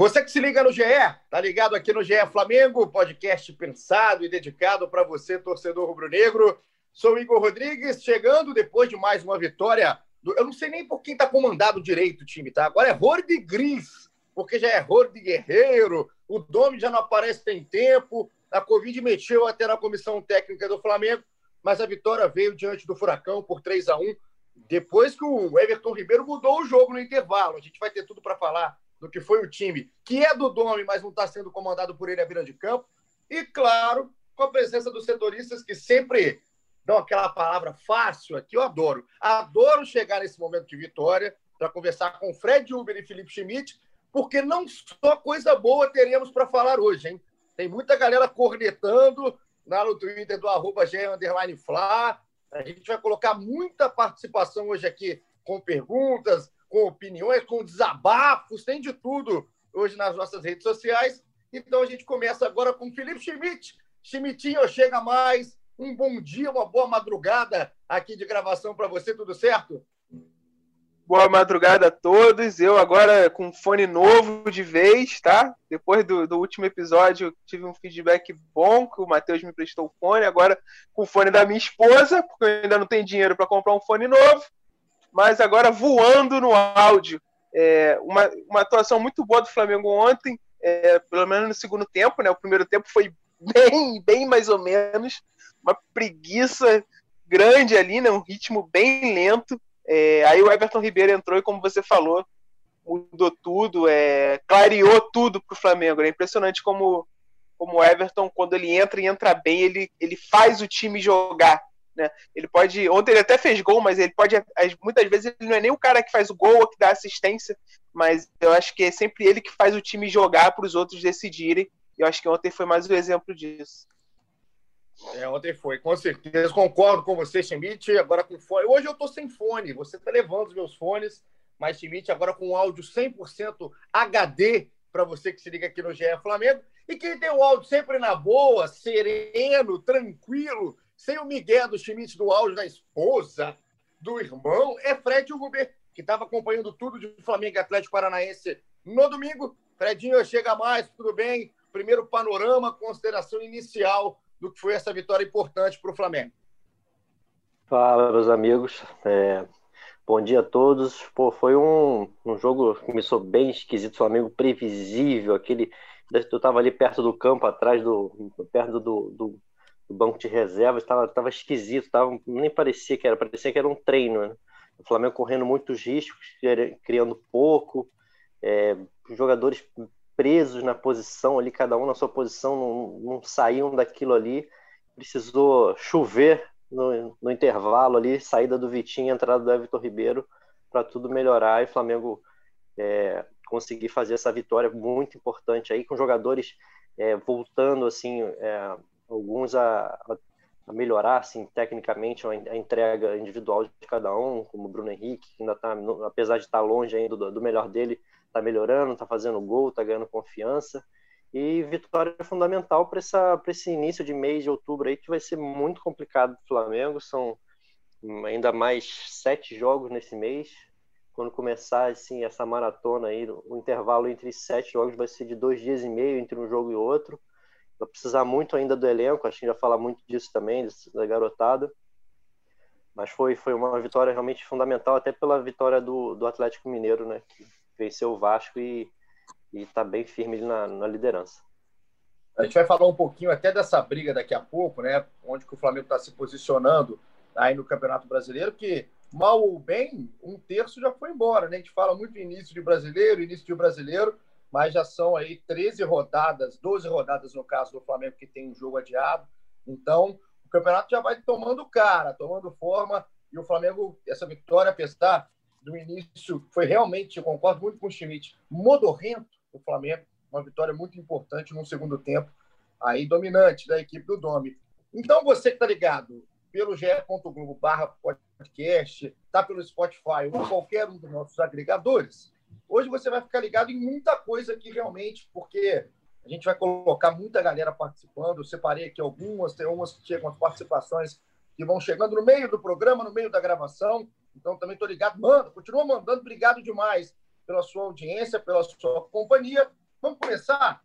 Você que se liga no GE, tá ligado aqui no GE Flamengo, podcast pensado e dedicado para você, torcedor rubro-negro. Sou Igor Rodrigues, chegando depois de mais uma vitória. Do... Eu não sei nem por quem tá comandado direito o time, tá? Agora é Rorde Gris, porque já é Rorde Guerreiro, o Domi já não aparece tem tempo, a Covid mexeu até na comissão técnica do Flamengo, mas a vitória veio diante do Furacão por 3 a 1 depois que o Everton Ribeiro mudou o jogo no intervalo. A gente vai ter tudo para falar do que foi o time, que é do Domi, mas não está sendo comandado por ele a beira de campo. E, claro, com a presença dos setoristas que sempre dão aquela palavra fácil aqui, eu adoro. Adoro chegar nesse momento de vitória para conversar com Fred Uber e Felipe Schmidt, porque não só coisa boa teremos para falar hoje, hein? Tem muita galera cornetando lá no Twitter do arroba Fla. A gente vai colocar muita participação hoje aqui com perguntas, com opiniões, com desabafos, tem de tudo hoje nas nossas redes sociais. Então a gente começa agora com Felipe Schmidt. Schmidtinho, chega mais. Um bom dia, uma boa madrugada aqui de gravação para você, tudo certo? Boa madrugada a todos. Eu agora com fone novo de vez, tá? Depois do, do último episódio, tive um feedback bom que o Matheus me prestou o fone. Agora com o fone da minha esposa, porque eu ainda não tenho dinheiro para comprar um fone novo mas agora voando no áudio. É, uma, uma atuação muito boa do Flamengo ontem, é, pelo menos no segundo tempo, né? O primeiro tempo foi bem, bem mais ou menos, uma preguiça grande ali, né? Um ritmo bem lento. É, aí o Everton Ribeiro entrou e, como você falou, mudou tudo, é, clareou tudo para o Flamengo. É impressionante como, como o Everton, quando ele entra e entra bem, ele, ele faz o time jogar. Né? Ele pode. Ontem ele até fez gol, mas ele pode. Muitas vezes ele não é nem o cara que faz o gol ou que dá assistência, mas eu acho que é sempre ele que faz o time jogar para os outros decidirem. E eu acho que ontem foi mais um exemplo disso. É, ontem foi, com certeza. Concordo com você, Schmidt. Agora com fone. Hoje eu tô sem fone. Você tá levando os meus fones, mas Schmidt agora com áudio 100% HD para você que se liga aqui no GE Flamengo. E quem tem o áudio sempre na boa, sereno, tranquilo, sem o Miguel do Schmidt do áudio da esposa, do irmão, é Fred Huber, que estava acompanhando tudo de Flamengo e Atlético Paranaense no domingo. Fredinho, chega mais, tudo bem? Primeiro panorama, consideração inicial do que foi essa vitória importante para o Flamengo. Fala, meus amigos. É, bom dia a todos. Pô, foi um, um jogo que começou bem esquisito, Flamengo previsível, aquele. Eu estava ali perto do campo, atrás do. perto do, do o banco de reservas estava tava esquisito, tava, nem parecia que era, parecia que era um treino. Né? O Flamengo correndo muitos riscos, criando pouco, é, jogadores presos na posição ali, cada um na sua posição, não, não saíam daquilo ali. Precisou chover no, no intervalo ali, saída do Vitinho, entrada do Everton Ribeiro, para tudo melhorar e o Flamengo é, conseguir fazer essa vitória muito importante aí, com jogadores é, voltando assim é, alguns a, a melhorar assim, tecnicamente a entrega individual de cada um, como o Bruno Henrique, que ainda está, apesar de estar tá longe ainda do, do melhor dele, está melhorando, está fazendo gol, está ganhando confiança. E vitória fundamental para esse início de mês de outubro aí, que vai ser muito complicado para o Flamengo. São ainda mais sete jogos nesse mês. Quando começar assim, essa maratona aí, o intervalo entre sete jogos vai ser de dois dias e meio entre um jogo e outro vai precisar muito ainda do elenco, acho que a gente vai falar muito disso também, da garotada. Mas foi, foi uma vitória realmente fundamental, até pela vitória do, do Atlético Mineiro, né? Que venceu o Vasco e está bem firme na, na liderança. A gente vai falar um pouquinho até dessa briga daqui a pouco, né? Onde que o Flamengo está se posicionando aí no Campeonato Brasileiro, que mal ou bem, um terço já foi embora, né? A gente fala muito início de brasileiro, início de brasileiro, mas já são aí 13 rodadas, 12 rodadas no caso do Flamengo, que tem um jogo adiado. Então, o campeonato já vai tomando cara, tomando forma, e o Flamengo, essa vitória, apesar do início, foi realmente, eu concordo muito com o Schmidt, modorrento o Flamengo, uma vitória muito importante no segundo tempo. aí dominante da equipe do Domi. Então, você que está ligado pelo ge.globo barra podcast, tá pelo Spotify ou qualquer um dos nossos agregadores, hoje você vai ficar ligado em muita coisa aqui realmente, porque a gente vai colocar muita galera participando. Eu separei aqui algumas, tem umas que chegam as participações que vão chegando no meio do programa, no meio da gravação. Então, também estou ligado. Manda, continua mandando. Obrigado demais pela sua audiência, pela sua companhia. Vamos começar?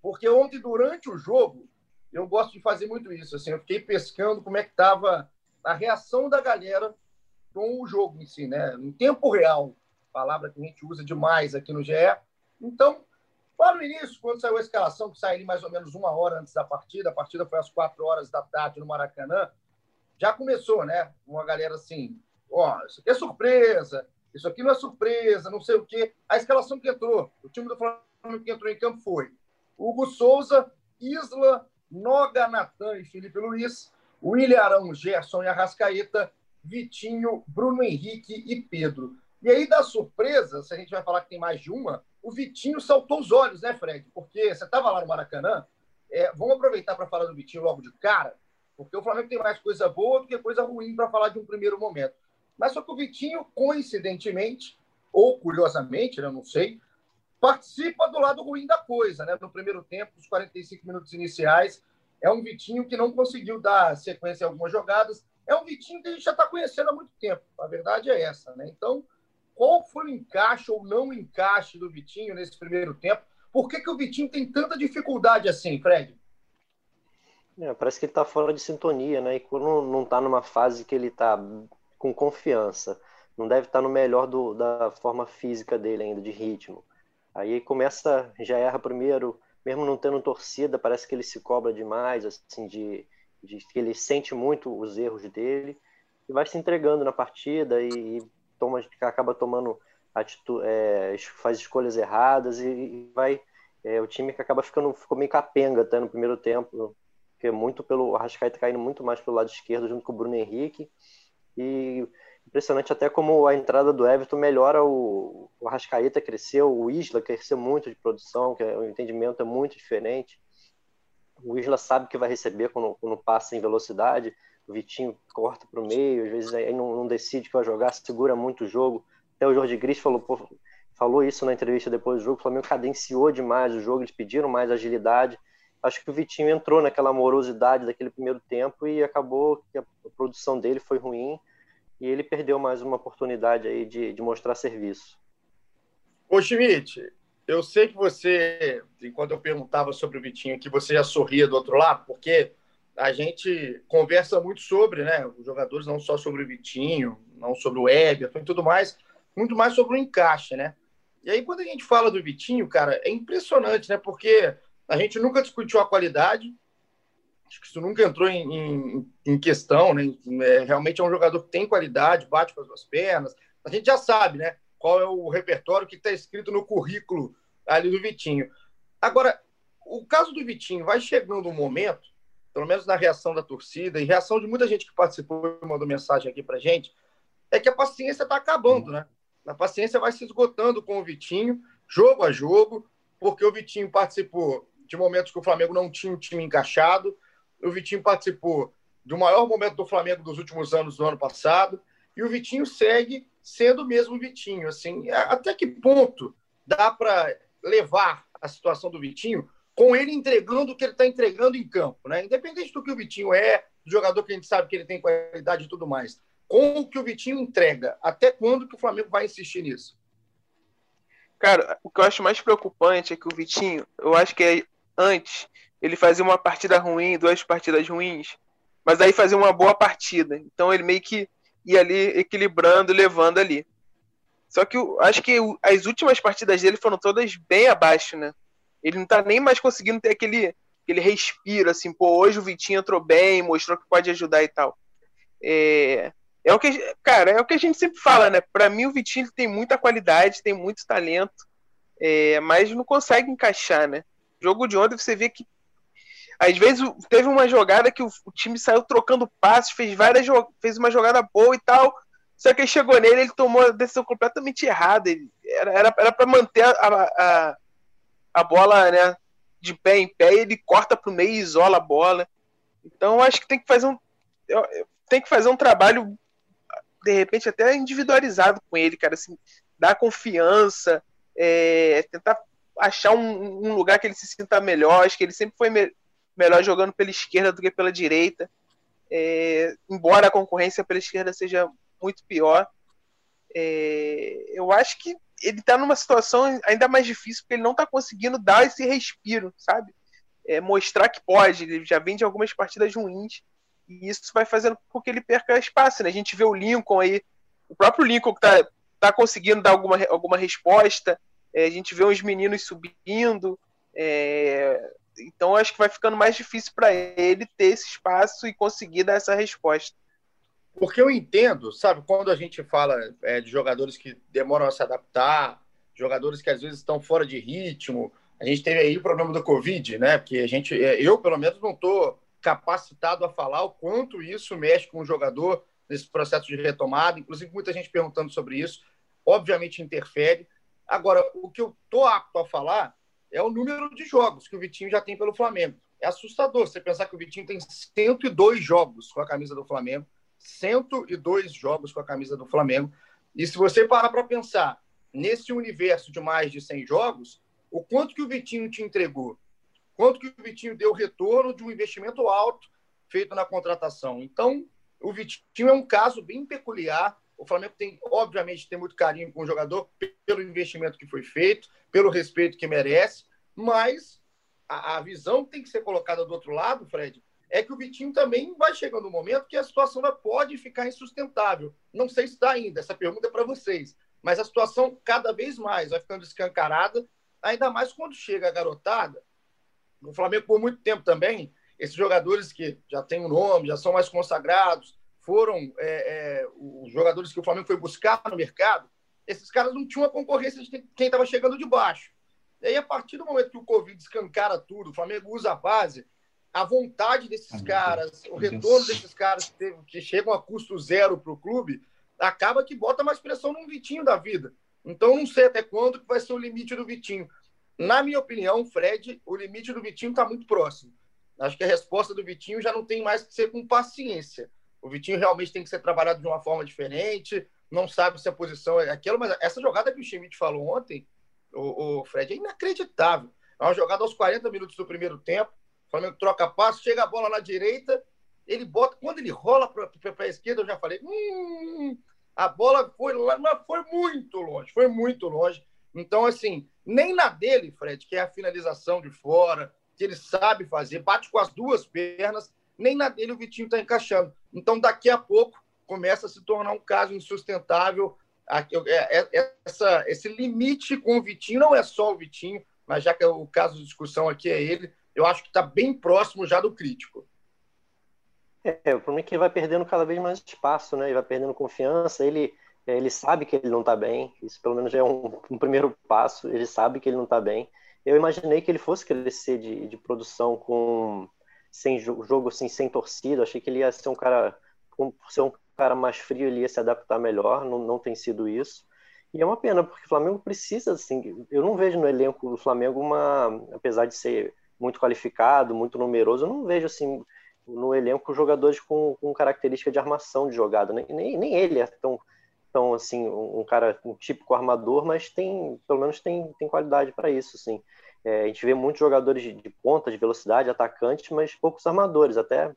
Porque ontem, durante o jogo, eu gosto de fazer muito isso. Assim, eu fiquei pescando como é que estava a reação da galera com o jogo em si, né? Em tempo real, palavra que a gente usa demais aqui no GE. Então, Lá no início, quando saiu a escalação, que saiu mais ou menos uma hora antes da partida, a partida foi às quatro horas da tarde no Maracanã, já começou, né? Uma galera assim, ó, oh, isso aqui é surpresa, isso aqui não é surpresa, não sei o quê. A escalação que entrou, o time do Flamengo que entrou em campo foi Hugo Souza, Isla, Noga, Natan e Felipe Luiz, William Arão, Gerson e Arrascaeta, Vitinho, Bruno Henrique e Pedro. E aí, da surpresa, se a gente vai falar que tem mais de uma, o Vitinho saltou os olhos, né, Fred? Porque você estava lá no Maracanã. É, vamos aproveitar para falar do Vitinho logo de cara, porque o Flamengo tem mais coisa boa do que coisa ruim para falar de um primeiro momento. Mas só que o Vitinho, coincidentemente, ou curiosamente, né, não sei, participa do lado ruim da coisa, né? No primeiro tempo, os 45 minutos iniciais, é um Vitinho que não conseguiu dar sequência em algumas jogadas. É um Vitinho que a gente já está conhecendo há muito tempo. A verdade é essa, né? Então, qual foi o encaixe ou não encaixe do Vitinho nesse primeiro tempo? Por que, que o Vitinho tem tanta dificuldade assim, Fred? É, parece que ele está fora de sintonia, né? E quando não está numa fase que ele está com confiança, não deve estar tá no melhor do, da forma física dele ainda, de ritmo. Aí começa, já erra primeiro, mesmo não tendo torcida, parece que ele se cobra demais, assim, de, de que ele sente muito os erros dele e vai se entregando na partida e, e toma, acaba tomando atitude, é, faz escolhas erradas e, e vai é, o time que acaba ficando ficou meio capenga até no primeiro tempo, que é muito pelo Arrascaeta caindo muito mais pelo lado esquerdo junto com o Bruno Henrique e impressionante até como a entrada do Everton melhora o, o Arrascaeta cresceu, o Isla cresceu muito de produção, que é, o entendimento é muito diferente. O Isla sabe que vai receber quando, quando passa em velocidade, o Vitinho corta para o meio, às vezes aí não, não, decide que vai jogar, segura muito o jogo. Até o Jorge Gris falou, pô, falou isso na entrevista depois do jogo, o Flamengo cadenciou demais o jogo, eles pediram mais agilidade. Acho que o Vitinho entrou naquela morosidade daquele primeiro tempo e acabou que a produção dele foi ruim e ele perdeu mais uma oportunidade aí de, de mostrar serviço. Ô Schmidt, eu sei que você, enquanto eu perguntava sobre o Vitinho, que você já sorria do outro lado, porque a gente conversa muito sobre, né? Os jogadores, não só sobre o Vitinho, não sobre o Everton e tudo mais, muito mais sobre o encaixe, né? E aí, quando a gente fala do Vitinho, cara, é impressionante, né? Porque a gente nunca discutiu a qualidade, acho que isso nunca entrou em, em, em questão, né? É, realmente é um jogador que tem qualidade, bate com as duas pernas. A gente já sabe, né? Qual é o repertório que está escrito no currículo ali do Vitinho. Agora, o caso do Vitinho vai chegando um momento pelo menos na reação da torcida e reação de muita gente que participou e mandou mensagem aqui para gente, é que a paciência está acabando, né? A paciência vai se esgotando com o Vitinho, jogo a jogo, porque o Vitinho participou de momentos que o Flamengo não tinha um time encaixado, o Vitinho participou do maior momento do Flamengo dos últimos anos, do ano passado, e o Vitinho segue sendo o mesmo Vitinho. Assim, até que ponto dá para levar a situação do Vitinho com ele entregando o que ele está entregando em campo, né? Independente do que o Vitinho é, do jogador que a gente sabe que ele tem qualidade e tudo mais. Com o que o Vitinho entrega, até quando que o Flamengo vai insistir nisso? Cara, o que eu acho mais preocupante é que o Vitinho, eu acho que é antes ele fazia uma partida ruim, duas partidas ruins, mas aí fazia uma boa partida. Então ele meio que ia ali equilibrando, levando ali. Só que eu acho que as últimas partidas dele foram todas bem abaixo, né? Ele não tá nem mais conseguindo ter aquele, aquele respiro, assim, pô, hoje o Vitinho entrou bem, mostrou que pode ajudar e tal. É, é o que, cara, é o que a gente sempre fala, né? Para mim o Vitinho tem muita qualidade, tem muito talento, é, mas não consegue encaixar, né? O jogo de ontem você vê que às vezes teve uma jogada que o, o time saiu trocando passes, fez várias fez uma jogada boa e tal, só que chegou nele, ele tomou a decisão completamente errada. Ele, era era para manter a, a, a bola, né, de pé em pé, ele corta para o meio e isola a bola. Então acho que tem que fazer um tem que fazer um trabalho de repente até individualizado com ele, cara, assim, dar confiança, é, tentar achar um, um, lugar que ele se sinta melhor. Acho que ele sempre foi me melhor jogando pela esquerda do que pela direita. É, embora a concorrência pela esquerda seja muito pior, é, eu acho que ele está numa situação ainda mais difícil porque ele não está conseguindo dar esse respiro, sabe? É, mostrar que pode. Ele já vem de algumas partidas ruins e isso vai fazendo com que ele perca espaço. Né? A gente vê o Lincoln aí, o próprio Lincoln que está tá conseguindo dar alguma, alguma resposta. É, a gente vê uns meninos subindo. É, então acho que vai ficando mais difícil para ele ter esse espaço e conseguir dar essa resposta. Porque eu entendo, sabe, quando a gente fala é, de jogadores que demoram a se adaptar, jogadores que às vezes estão fora de ritmo. A gente teve aí o problema do Covid, né? Porque a gente, é, eu pelo menos não estou capacitado a falar o quanto isso mexe com o jogador nesse processo de retomada. Inclusive, muita gente perguntando sobre isso. Obviamente interfere. Agora, o que eu estou apto a falar é o número de jogos que o Vitinho já tem pelo Flamengo. É assustador você pensar que o Vitinho tem 102 jogos com a camisa do Flamengo 102 jogos com a camisa do Flamengo. E se você parar para pensar nesse universo de mais de 100 jogos, o quanto que o Vitinho te entregou? Quanto que o Vitinho deu retorno de um investimento alto feito na contratação? Então, o Vitinho é um caso bem peculiar. O Flamengo tem, obviamente, tem muito carinho com o jogador pelo investimento que foi feito, pelo respeito que merece, mas a, a visão tem que ser colocada do outro lado, Fred, é que o Vitinho também vai chegando um momento que a situação pode ficar insustentável. Não sei se está ainda, essa pergunta é para vocês. Mas a situação cada vez mais vai ficando escancarada, ainda mais quando chega a garotada. No Flamengo, por muito tempo também, esses jogadores que já têm um nome, já são mais consagrados, foram é, é, os jogadores que o Flamengo foi buscar no mercado, esses caras não tinham a concorrência de quem estava chegando de baixo. E aí, a partir do momento que o Covid escancara tudo, o Flamengo usa a base, a vontade desses caras, o retorno desses caras que, que chegam a custo zero para o clube, acaba que bota mais pressão num Vitinho da vida. Então, não sei até quando que vai ser o limite do Vitinho. Na minha opinião, Fred, o limite do Vitinho está muito próximo. Acho que a resposta do Vitinho já não tem mais que ser com paciência. O Vitinho realmente tem que ser trabalhado de uma forma diferente, não sabe se a posição é aquela, mas essa jogada que o Schmidt falou ontem, o, o Fred, é inacreditável. É uma jogada aos 40 minutos do primeiro tempo, Flamengo troca passo, chega a bola na direita, ele bota. Quando ele rola para a esquerda, eu já falei. Hum, a bola foi lá, mas foi muito longe, foi muito longe. Então, assim, nem na dele, Fred, que é a finalização de fora, que ele sabe fazer, bate com as duas pernas, nem na dele o Vitinho está encaixando. Então, daqui a pouco, começa a se tornar um caso insustentável. É, é, essa, esse limite com o Vitinho não é só o Vitinho, mas já que o caso de discussão aqui é ele, eu acho que está bem próximo já do crítico. É, o problema é que ele vai perdendo cada vez mais espaço, né? Ele vai perdendo confiança, ele, é, ele sabe que ele não está bem, isso pelo menos é um, um, primeiro passo, ele sabe que ele não está bem. Eu imaginei que ele fosse crescer de, de produção com sem jogo assim, sem torcida, achei que ele ia ser um cara, por ser um cara mais frio, ele ia se adaptar melhor, não, não tem sido isso. E é uma pena, porque o Flamengo precisa, assim, eu não vejo no elenco do Flamengo uma, apesar de ser muito qualificado, muito numeroso. Eu não vejo assim no elenco jogadores com, com característica de armação de jogada. Nem, nem, nem ele é tão, tão assim um cara um típico armador, mas tem pelo menos tem, tem qualidade para isso, sim. É, a gente vê muitos jogadores de, de ponta, de velocidade, atacantes, mas poucos armadores. Até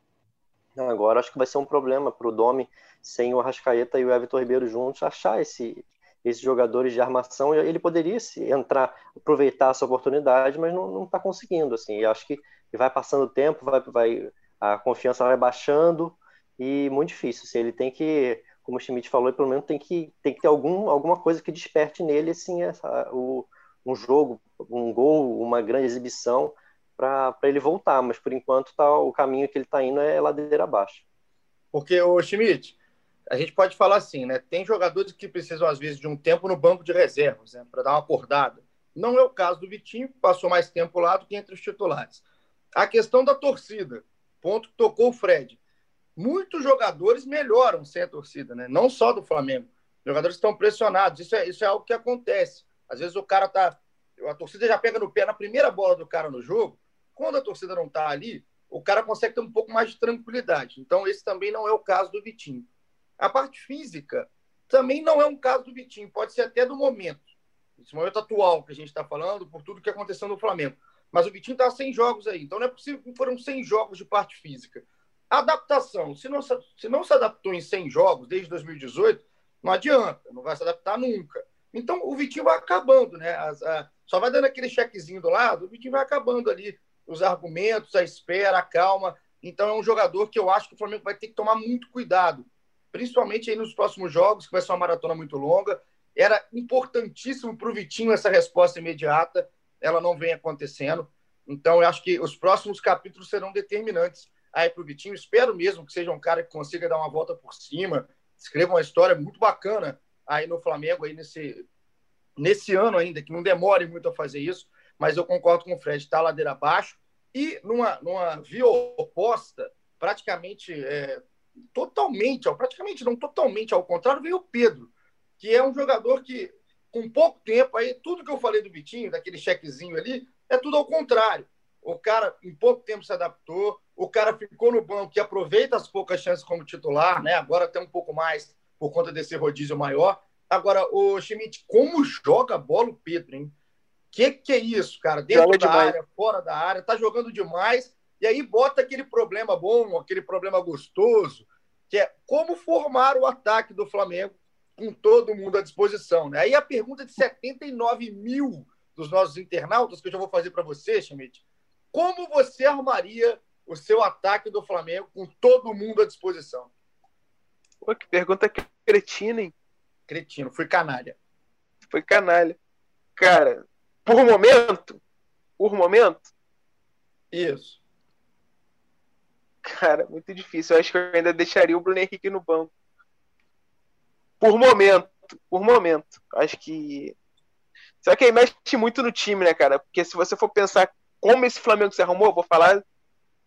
agora acho que vai ser um problema para o Domi sem o Arrascaeta e o Everton Ribeiro juntos achar esse esses jogadores de armação, ele poderia se entrar, aproveitar essa oportunidade, mas não está conseguindo. Assim, e acho que vai passando o tempo, vai, vai, a confiança vai baixando e muito difícil. Assim, ele tem que, como o Schmidt falou, pelo menos tem que, tem que ter algum, alguma coisa que desperte nele assim, essa, o, um jogo, um gol, uma grande exibição para ele voltar. Mas por enquanto tá, o caminho que ele está indo é ladeira abaixo. Porque o Schmidt, a gente pode falar assim, né? Tem jogadores que precisam, às vezes, de um tempo no banco de reservas, né? Para dar uma acordada. Não é o caso do Vitinho, que passou mais tempo lá do que entre os titulares. A questão da torcida, ponto que tocou o Fred. Muitos jogadores melhoram sem a torcida, né? Não só do Flamengo. Os jogadores estão pressionados. Isso é, isso é algo que acontece. Às vezes o cara tá a torcida já pega no pé na primeira bola do cara no jogo. Quando a torcida não está ali, o cara consegue ter um pouco mais de tranquilidade. Então, esse também não é o caso do Vitinho. A parte física também não é um caso do Vitinho, pode ser até do momento. Esse momento atual que a gente está falando, por tudo que aconteceu no Flamengo. Mas o Vitinho está sem jogos aí, então não é possível que foram 100 jogos de parte física. Adaptação, se não, se não se adaptou em 100 jogos desde 2018, não adianta, não vai se adaptar nunca. Então o Vitinho vai acabando, né? As, a, só vai dando aquele chequezinho do lado, o Vitinho vai acabando ali os argumentos, a espera, a calma. Então é um jogador que eu acho que o Flamengo vai ter que tomar muito cuidado, principalmente aí nos próximos jogos, que vai ser uma maratona muito longa. Era importantíssimo para o Vitinho essa resposta imediata, ela não vem acontecendo. Então eu acho que os próximos capítulos serão determinantes aí para o Vitinho. Espero mesmo que seja um cara que consiga dar uma volta por cima, escreva uma história muito bacana aí no Flamengo aí nesse nesse ano ainda, que não demore muito a fazer isso, mas eu concordo com o Fred, está ladeira abaixo. E numa, numa via oposta, praticamente, é, totalmente, praticamente não totalmente ao contrário, veio o Pedro, que é um jogador que, com pouco tempo, aí tudo que eu falei do Vitinho, daquele chequezinho ali, é tudo ao contrário. O cara, em pouco tempo, se adaptou, o cara ficou no banco e aproveita as poucas chances como titular, né? Agora tem um pouco mais por conta desse rodízio maior. Agora, o Schmidt, como joga a bola o Pedro, hein? Que que é isso, cara? Dentro Joga da demais. área, fora da área, tá jogando demais. E aí bota aquele problema bom, aquele problema gostoso, que é como formar o ataque do Flamengo com todo mundo à disposição. Né? Aí a pergunta de 79 mil dos nossos internautas, que eu já vou fazer para você, Schmidt. Como você armaria o seu ataque do Flamengo com todo mundo à disposição? Pô, que pergunta cretina, hein? Cretino, foi canalha. Foi canalha. Cara, por momento, por momento. Isso. Cara, muito difícil. Eu acho que eu ainda deixaria o Bruno Henrique no banco. Por momento, por momento. Acho que. Só que aí mexe muito no time, né, cara? Porque se você for pensar como esse Flamengo se arrumou, vou falar,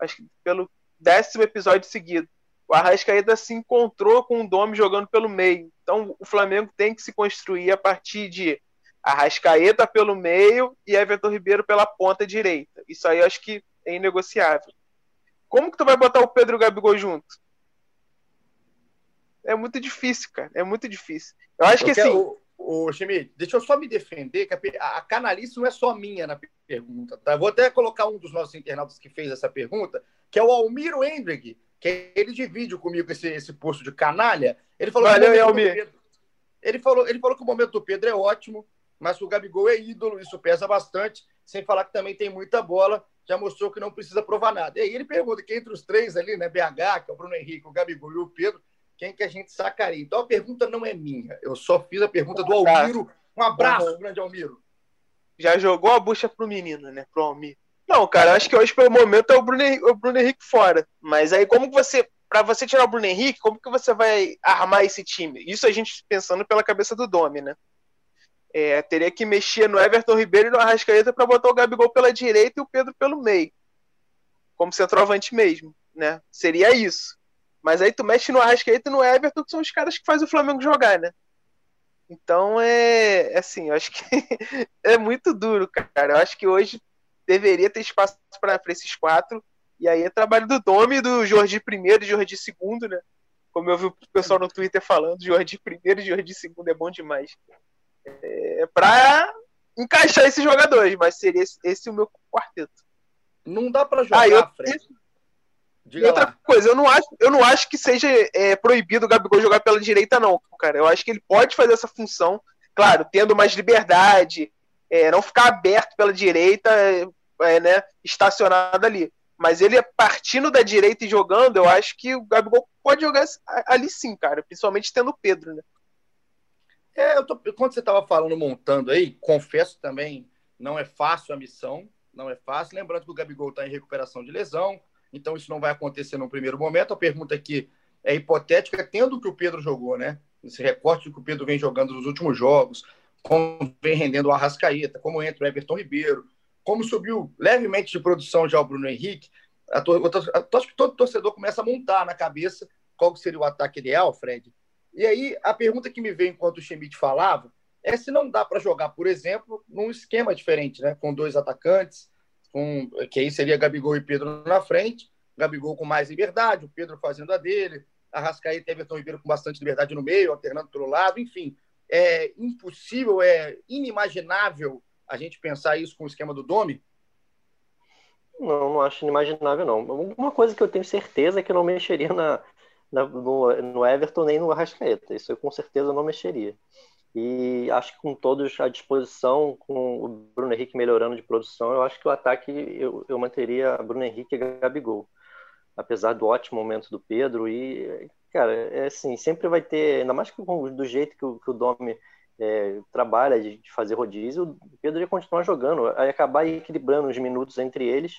acho que pelo décimo episódio seguido. O Arrascaeta se encontrou com o Domi jogando pelo meio. Então o Flamengo tem que se construir a partir de Arrascaeta pelo meio e Everton Ribeiro pela ponta direita. Isso aí eu acho que é inegociável. Como que tu vai botar o Pedro e o Gabigol junto? É muito difícil, cara. É muito difícil. Eu acho eu que assim. O, o Schmidt, deixa eu só me defender, que a, a canalice não é só minha na pergunta, tá? Vou até colocar um dos nossos internautas que fez essa pergunta, que é o Almiro Hendrick, que ele divide comigo esse, esse posto de canalha. Ele falou Valeu, Almir. Pedro, ele falou, ele falou que o momento do Pedro é ótimo, mas o Gabigol é ídolo, isso pesa bastante, sem falar que também tem muita bola, já mostrou que não precisa provar nada. E aí ele pergunta que entre os três ali, né, BH, que é o Bruno Henrique, o Gabigol e o Pedro, quem que a gente sacaria? Então a pergunta não é minha, eu só fiz a pergunta do Almiro. Um abraço, uhum. grande Almiro. Já jogou a bucha pro menino, né, pro Almiro. Não, cara, acho que hoje pelo momento é o Bruno, Henrique, o Bruno Henrique fora. Mas aí como que você para você tirar o Bruno Henrique, como que você vai armar esse time? Isso a gente pensando pela cabeça do Domi, né? É, teria que mexer no Everton Ribeiro e no Arrascaeta para botar o Gabigol pela direita e o Pedro pelo meio. Como centroavante mesmo, né? Seria isso. Mas aí tu mexe no Arrascaeta e no Everton, que são os caras que fazem o Flamengo jogar, né? Então é, é assim, eu acho que é muito duro, cara. Eu acho que hoje deveria ter espaço para esses quatro. E aí é trabalho do Domi, do Jorge primeiro e Jorge segundo, né? Como eu vi o pessoal no Twitter falando, Jorge primeiro e Jorge segundo é bom demais é, para encaixar esses jogadores, mas seria esse, esse o meu quarteto. Não dá para jogar, ah, eu, Fred. outra lá. coisa, eu não acho, eu não acho que seja é, proibido o Gabigol jogar pela direita, não, cara. Eu acho que ele pode fazer essa função, claro, tendo mais liberdade, é, não ficar aberto pela direita, é, né, estacionado ali. Mas ele partindo da direita e jogando, eu acho que o Gabigol pode jogar ali sim, cara. Principalmente tendo o Pedro, né? É, eu tô, quando você estava falando, montando aí, confesso também, não é fácil a missão, não é fácil. Lembrando que o Gabigol está em recuperação de lesão, então isso não vai acontecer no primeiro momento. A pergunta aqui é hipotética, tendo o que o Pedro jogou, né? Esse recorte que o Pedro vem jogando nos últimos jogos, como vem rendendo o Arrascaeta, como entra o Everton Ribeiro, como subiu levemente de produção já o Bruno Henrique. Acho que todo torcedor começa a montar na cabeça qual seria o ataque ideal, Fred, e aí, a pergunta que me veio enquanto o Schmidt falava é se não dá para jogar, por exemplo, num esquema diferente, né? Com dois atacantes, com, que aí seria Gabigol e Pedro na frente, Gabigol com mais liberdade, o Pedro fazendo a dele, Arrascaeta e Everton Ribeiro com bastante liberdade no meio, alternando pelo lado, enfim. É impossível, é inimaginável a gente pensar isso com o esquema do Domi? Não, não acho inimaginável, não. Uma coisa que eu tenho certeza é que eu não mexeria na, na no, no, Everton nem no Arrascaeta. Isso eu com certeza não mexeria. E acho que com todos à disposição, com o Bruno Henrique melhorando de produção, eu acho que o ataque eu, eu manteria Bruno Henrique e Gabigol apesar do ótimo momento do Pedro. E, cara, é assim, sempre vai ter, ainda mais que do jeito que o, que o é, trabalha de, de, fazer rodízio, o Pedro ia continuar jogando, aí acabar equilibrando os minutos entre eles.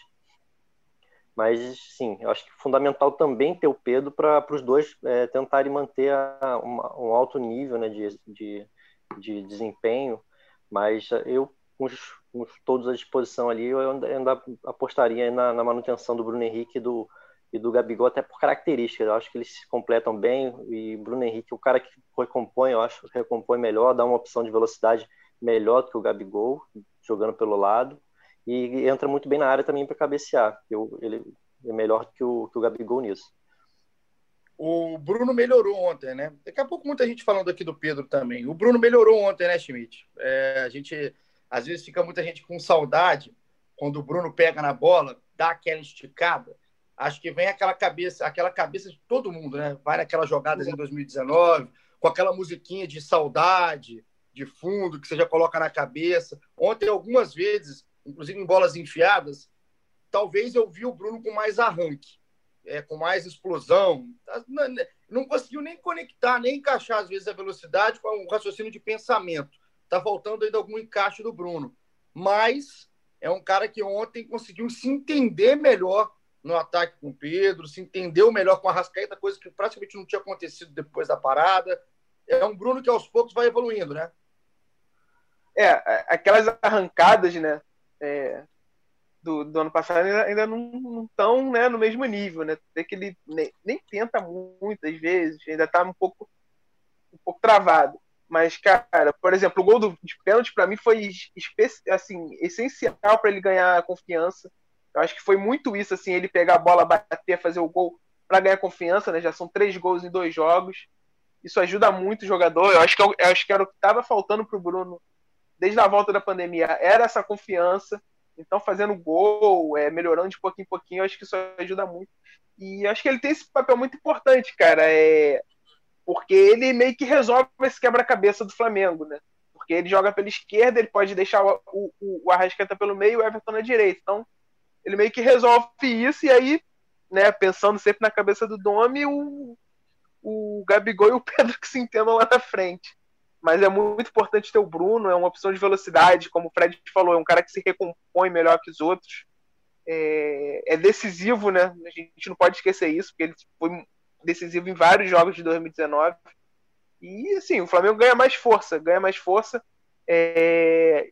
Mas, sim, eu acho que é fundamental também ter o Pedro para os dois é, tentarem manter a, uma, um alto nível né, de, de, de desempenho. Mas eu, com, os, com todos à disposição ali, eu ainda apostaria na, na, manutenção do Bruno Henrique e do, e do Gabigol até por características. Eu acho que eles se completam bem e Bruno Henrique, o cara que recompõe, eu acho que recompõe melhor, dá uma opção de velocidade melhor do que o Gabigol, jogando pelo lado, e entra muito bem na área também para cabecear. Eu, ele é melhor que o, que o Gabigol nisso. O Bruno melhorou ontem, né? Daqui a pouco muita gente falando aqui do Pedro também. O Bruno melhorou ontem, né, Schmidt? É, a gente, às vezes, fica muita gente com saudade quando o Bruno pega na bola, dá aquela esticada acho que vem aquela cabeça, aquela cabeça de todo mundo, né? Vai naquelas jogadas em 2019, com aquela musiquinha de saudade, de fundo, que você já coloca na cabeça. Ontem, algumas vezes, inclusive em bolas enfiadas, talvez eu vi o Bruno com mais arranque, é, com mais explosão. Não conseguiu nem conectar, nem encaixar, às vezes, a velocidade com o raciocínio de pensamento. Está faltando ainda algum encaixe do Bruno. Mas é um cara que ontem conseguiu se entender melhor no ataque com o Pedro, se entendeu melhor com a Rascaeta, coisa que praticamente não tinha acontecido depois da parada. É um Bruno que aos poucos vai evoluindo, né? É, aquelas arrancadas, né? É, do, do, ano passado ainda não estão né, no mesmo nível, né? Até que ele nem, nem, tenta muitas vezes, ainda está um pouco, um pouco travado. Mas, cara, por exemplo, o gol do, de pênalti para mim foi assim, essencial para ele ganhar confiança. Eu acho que foi muito isso, assim, ele pegar a bola, bater, fazer o gol para ganhar confiança, né? Já são três gols em dois jogos. Isso ajuda muito o jogador. Eu acho que, eu, eu acho que era o que estava faltando para o Bruno desde a volta da pandemia. Era essa confiança. Então, fazendo gol, é, melhorando de pouquinho em pouquinho, acho que isso ajuda muito. E acho que ele tem esse papel muito importante, cara. É... Porque ele meio que resolve esse quebra-cabeça do Flamengo, né? Porque ele joga pela esquerda, ele pode deixar o, o, o Arrascaeta pelo meio e o Everton na direita. Então, ele meio que resolve isso, e aí, né, pensando sempre na cabeça do Domi, o, o Gabigol e o Pedro que se entendam lá na frente. Mas é muito importante ter o Bruno, é uma opção de velocidade, como o Fred falou, é um cara que se recompõe melhor que os outros. É, é decisivo, né? A gente não pode esquecer isso, porque ele foi decisivo em vários jogos de 2019. E assim, o Flamengo ganha mais força, ganha mais força. É,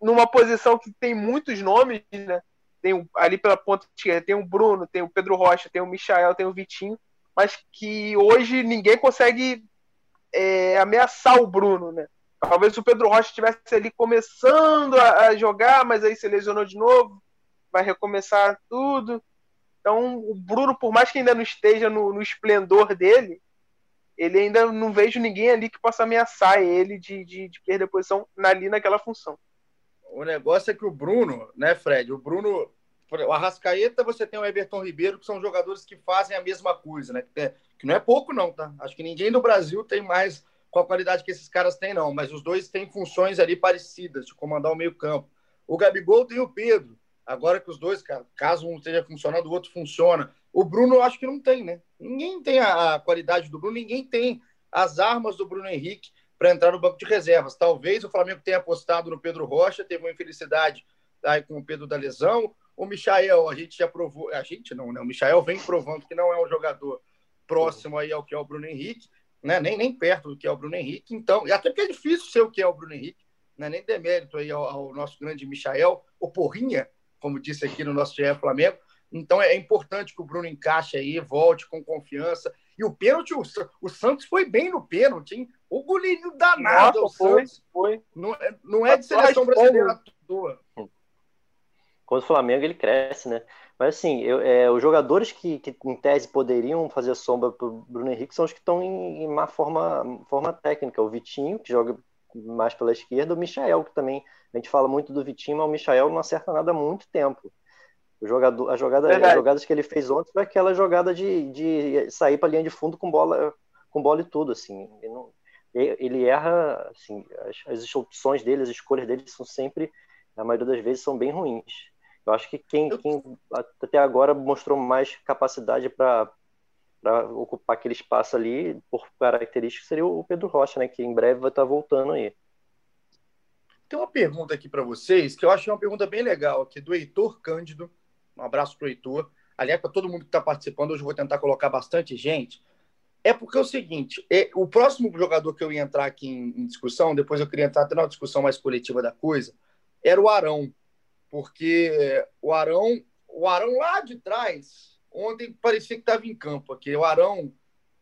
numa posição que tem muitos nomes, né? Tem ali pela ponta esquerda, tem o Bruno, tem o Pedro Rocha, tem o Michael, tem o Vitinho, mas que hoje ninguém consegue é, ameaçar o Bruno, né? Talvez o Pedro Rocha estivesse ali começando a, a, jogar, mas aí se lesionou de novo, vai recomeçar tudo. Então, o Bruno, por mais que ainda não esteja no, no esplendor dele, ele ainda não vejo ninguém ali que possa ameaçar ele de, de, de perder posição ali naquela função. O negócio é que o Bruno, né, Fred? O Bruno, o Arrascaeta, você tem o Everton Ribeiro, que são jogadores que fazem a mesma coisa, né? Que não é pouco, não, tá? Acho que ninguém no Brasil tem mais com a qualidade que esses caras têm, não. Mas os dois têm funções ali parecidas, de comandar o meio-campo. O Gabigol tem o Pedro. Agora que os dois, caso um esteja funcionando, o outro funciona. O Bruno, eu acho que não tem, né? Ninguém tem a qualidade do Bruno, ninguém tem as armas do Bruno Henrique para entrar no banco de reservas. Talvez o Flamengo tenha apostado no Pedro Rocha, teve uma infelicidade aí com o Pedro da lesão. O Michael, a gente já provou, a gente não, né? O Michael vem provando que não é um jogador próximo aí ao que é o Bruno Henrique, né? Nem, nem perto do que é o Bruno Henrique. Então, e até porque é difícil ser o que é o Bruno Henrique, né? Nem demérito aí ao, ao nosso grande Michael, o Porrinha, como disse aqui no nosso GE Flamengo. Então é importante que o Bruno encaixe aí, volte com confiança. E o pênalti, o, o Santos foi bem no pênalti, hein? O goleirinho danado, Nossa, foi, foi. Não, é, não é de seleção brasileira à toa. Contra o Flamengo ele cresce, né? Mas assim, eu, é, os jogadores que, que, em tese poderiam fazer sombra para o Bruno Henrique são os que estão em, em, má forma, forma técnica. O Vitinho, que joga mais pela esquerda, o Michael, que também a gente fala muito do Vitinho, mas o Michael não acerta nada há muito tempo. O jogador, a jogada, as jogadas que ele fez ontem foi aquela jogada de, de sair para a linha de fundo com bola, com bola e tudo, assim. Ele, não, ele erra, assim, as, as opções dele, as escolhas dele são sempre, a maioria das vezes, são bem ruins. Eu acho que quem, quem até agora mostrou mais capacidade para ocupar aquele espaço ali, por características, seria o Pedro Rocha, né? Que em breve vai estar voltando aí. Tem uma pergunta aqui para vocês, que eu acho uma pergunta bem legal, aqui do Heitor Cândido. Um abraço para o Heitor. Aliás, para todo mundo que está participando, hoje eu vou tentar colocar bastante gente. É porque é o seguinte: é, o próximo jogador que eu ia entrar aqui em, em discussão, depois eu queria entrar até na discussão mais coletiva da coisa, era o Arão porque o Arão, o Arão lá de trás, ontem parecia que estava em campo, aqui o Arão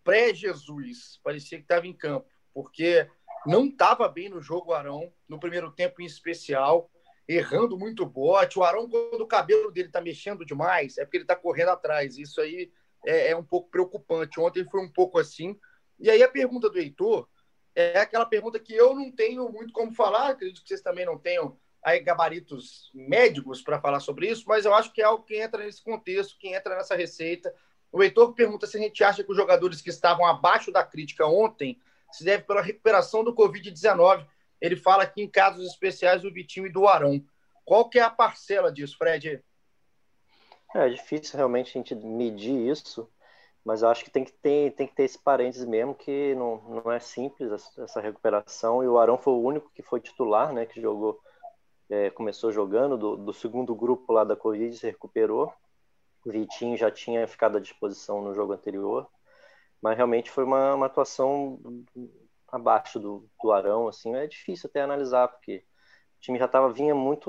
pré-Jesus parecia que estava em campo, porque não estava bem no jogo o Arão, no primeiro tempo em especial, errando muito bote. O Arão, quando o cabelo dele está mexendo demais, é porque ele está correndo atrás. Isso aí é, é, um pouco preocupante. Ontem foi um pouco assim. E aí a pergunta do Heitor é aquela pergunta que eu não tenho muito como falar, acredito que vocês também não tenham aí gabaritos médicos para falar sobre isso, mas eu acho que é algo que entra nesse contexto, que entra nessa receita. O Heitor pergunta se a gente acha que os jogadores que estavam abaixo da crítica ontem se deve pela recuperação do Covid-19. Ele fala aqui em casos especiais do Vitinho e do Arão. Qual que é a parcela disso, Fred? É difícil realmente a gente medir isso, mas eu acho que tem que ter, tem que ter esse parênteses mesmo, que não, não é simples essa recuperação. E o Arão foi o único que foi titular, né, que jogou é, começou jogando, do, do, segundo grupo lá da Covid se recuperou. O Vitinho já tinha ficado à disposição no jogo anterior, mas realmente foi uma, uma atuação abaixo do, do Arão, assim, é difícil até analisar, porque o time já tava, vinha muito,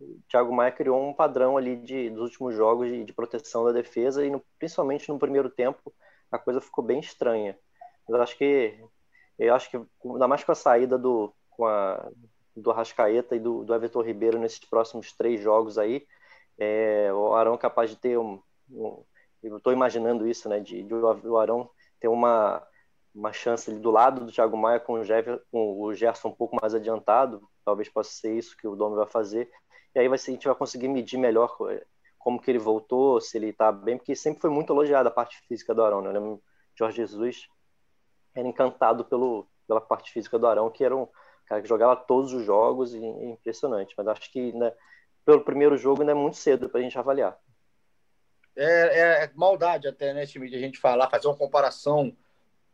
o Thiago Maia criou um padrão ali de, dos últimos jogos de, de proteção da defesa, e no, principalmente no primeiro tempo, a coisa ficou bem estranha. Eu acho que, eu acho que, ainda mais com a saída do, com a, do Arrascaeta e do, do Everton Ribeiro nesses próximos três jogos aí. É, o Arão capaz de ter um, um eu estou imaginando isso, né, de, de, o Arão ter uma, uma chance do lado do Thiago Maia com o, Jeff, com o Gerson um pouco mais adiantado, talvez possa ser isso que o Domi vai fazer, e aí vai ser, a gente vai conseguir medir melhor como que ele voltou, se ele está bem, porque sempre foi muito elogiado a parte física do Arão, né? Eu lembro Jorge Jesus era encantado pelo, pela parte física do Arão, que era um, cara que jogava todos os jogos e é impressionante. Mas acho que né, pelo primeiro jogo ainda é muito cedo para a gente avaliar. É, é, é, maldade até, né, time, de a gente falar, fazer uma comparação